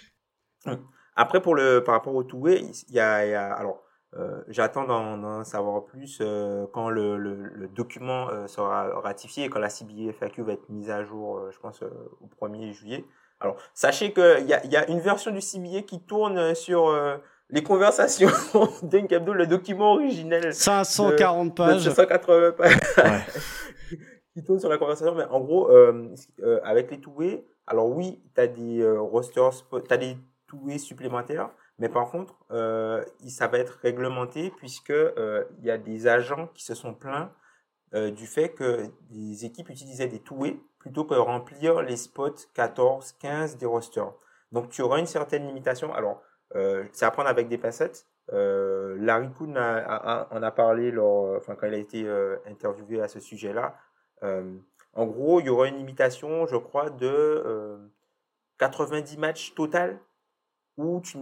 <laughs> Après, pour le, par rapport au two-way, il y a, y a- alors, euh, j'attends d'en, d'en savoir plus euh, quand le, le, le document euh, sera ratifié et quand la CBA FAQ va être mise à jour, euh, je pense, euh, au 1er juillet. Alors, sachez qu'il y a, il y a une version du CBA qui tourne sur euh, les conversations <laughs> d'un Hebdo, le document originel. 540 de pages. 780 pages Ouais. <laughs> qui tourne sur la conversation, mais en gros, euh, euh, avec les two-way, alors oui, tu as des euh, rosters, tu as des two-way supplémentaires, mais par contre, euh, ça va être réglementé puisque euh, il y a des agents qui se sont plaints euh, du fait que les équipes utilisaient des two-way plutôt que remplir les spots 14, 15 des rosters. Donc tu auras une certaine limitation. Alors, c'est à prendre avec des pincettes. Larry Kuhn a- a- a- en a parlé lors, enfin, quand il a été interviewé à ce sujet-là. En gros, il y aura une limitation, je crois, de euh, 90 matchs total. Où tu,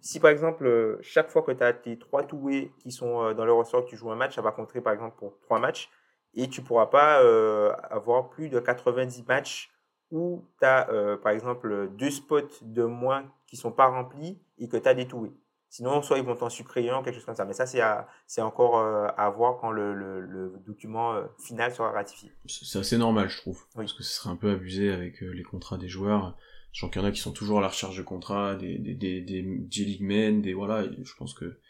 si par exemple, euh, chaque fois que tu as tes trois toués qui sont euh, dans le ressort, tu joues un match, ça va compter par exemple pour trois matchs. Et tu pourras pas euh, avoir plus de 90 matchs où tu as par exemple deux spots de moins qui sont pas remplis et que tu as des toués. Sinon, soit ils vont t'en supprimer un, quelque chose comme ça. Mais ça, c'est encore euh, à voir quand le, le, le document euh, final sera ratifié. C'est assez normal, je trouve. Oui. Parce que ce serait un peu abusé avec euh, les contrats des joueurs. Sachant qu'il y en a qui sont toujours à la recherche de contrats, des, des, des, des J-League men, des, voilà, je pense que,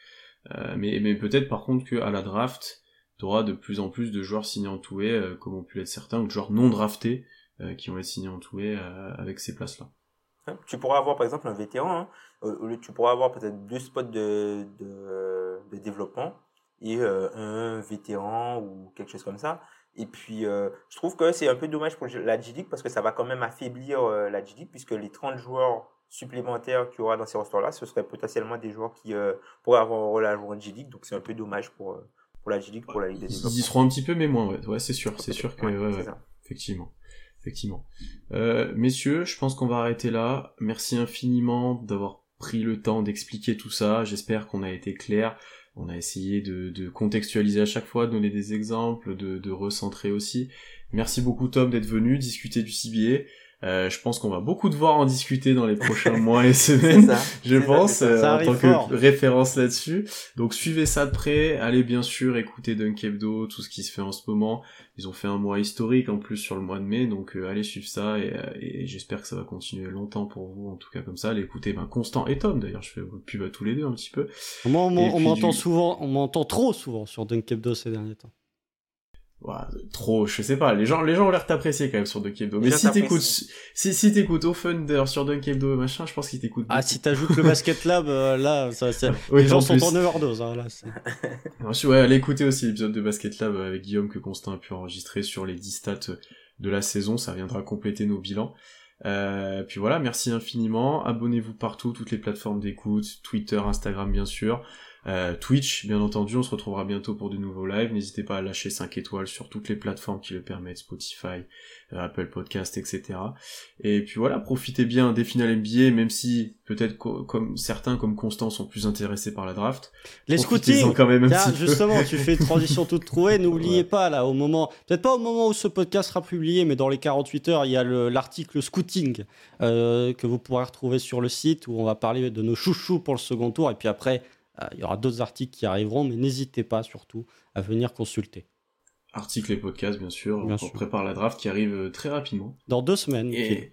euh, mais, mais peut-être par contre qu'à la draft, tu auras de plus en plus de joueurs signés en toué, euh, comme ont pu l'être certains, ou de joueurs non draftés, euh, qui vont être signés en toué, euh, avec ces places-là. Tu pourras avoir par exemple un vétéran, hein, tu pourras avoir peut-être deux spots de, développement et un vétéran ou quelque chose comme ça. Et puis, euh, je trouve que c'est un peu dommage pour la G-League parce que ça va quand même affaiblir euh, la G-League puisque les 30 joueurs supplémentaires qu'il y aura dans ces rosters-là, ce seraient potentiellement des joueurs qui euh, pourraient avoir un rôle à jouer en G-League. Donc, c'est un peu dommage pour, pour la G-League, pour la Ligue de Ils y seront un petit peu, mais moins, ouais, ouais c'est sûr, c'est sûr que, Ouais, ouais. Effectivement. Effectivement. Messieurs, je pense qu'on va arrêter là. Merci infiniment d'avoir pris le temps d'expliquer tout ça. J'espère qu'on a été clair. On a essayé de, contextualiser à chaque fois, de donner des exemples, de, de recentrer aussi. Merci beaucoup Tom d'être venu discuter du CBA. Euh, je pense qu'on va beaucoup devoir en discuter dans les prochains mois et <laughs> C'est semaines ça. je pense, c'est ça. euh, Ça en tant fort. que référence là-dessus. Donc suivez ça de près, allez bien sûr écouter Dunk Hebdo, tout ce qui se fait en ce moment. Ils ont fait un mois historique en plus sur le mois de mai, donc euh, allez suivre ça et, et j'espère que ça va continuer longtemps pour vous, en tout cas comme ça. Allez écouter ben, Constant et Tom d'ailleurs, je fais pub à tous les deux un petit peu. Moi, on m'entend du- souvent, on m'entend trop souvent sur Dunk Hebdo ces derniers temps. Voilà, trop, je sais pas, les gens, les gens ont l'air t'apprécier quand même sur Dunk Hebdo. Mais si t'écoutes, si, si t'écoutes Offender sur Dunk Hebdo et machin, je pense qu'ils t'écoutent Ah, si t'ajoutes le <laughs> Basket Lab, euh, là, ça, ça- Oui, les gens en sont en overdose. Hein, là, c'est- <laughs> Ensuite, ouais, allez écouter aussi l'épisode de Basket Lab avec Guillaume que Constant a pu enregistrer sur les 10 stats de la saison, ça viendra compléter nos bilans. Euh, puis voilà, merci infiniment, abonnez-vous partout, toutes les plateformes d'écoute, Twitter, Instagram bien sûr, euh, Twitch bien entendu, on se retrouvera bientôt pour de nouveaux lives, n'hésitez pas à lâcher 5 étoiles sur toutes les plateformes qui le permettent, Spotify, euh, Apple Podcast, etc. Et puis voilà, profitez bien des finales NBA, même si peut-être co- comme certains comme Constant sont plus intéressés par la draft. Les scootings quand même Tiens, justement, tu fais une <laughs> transition toute trouvée. N'oubliez Ouais. pas, là, au moment, peut-être pas au moment où ce podcast sera publié, mais dans les 48 heures, il y a le- l'article scooting euh, que vous pourrez retrouver sur le site où on va parler de nos chouchous pour le second tour. Et puis après, il y aura d'autres articles qui arriveront, mais n'hésitez pas surtout à venir consulter. articles et podcasts bien sûr. Bien on sûr. prépare la draft qui arrive euh, très rapidement. Dans deux semaines. Et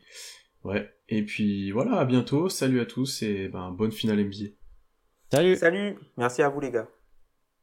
ouais. Et puis voilà, à bientôt. Salut à tous et ben bonne finale NBA. Salut Salut. Merci à vous, les gars.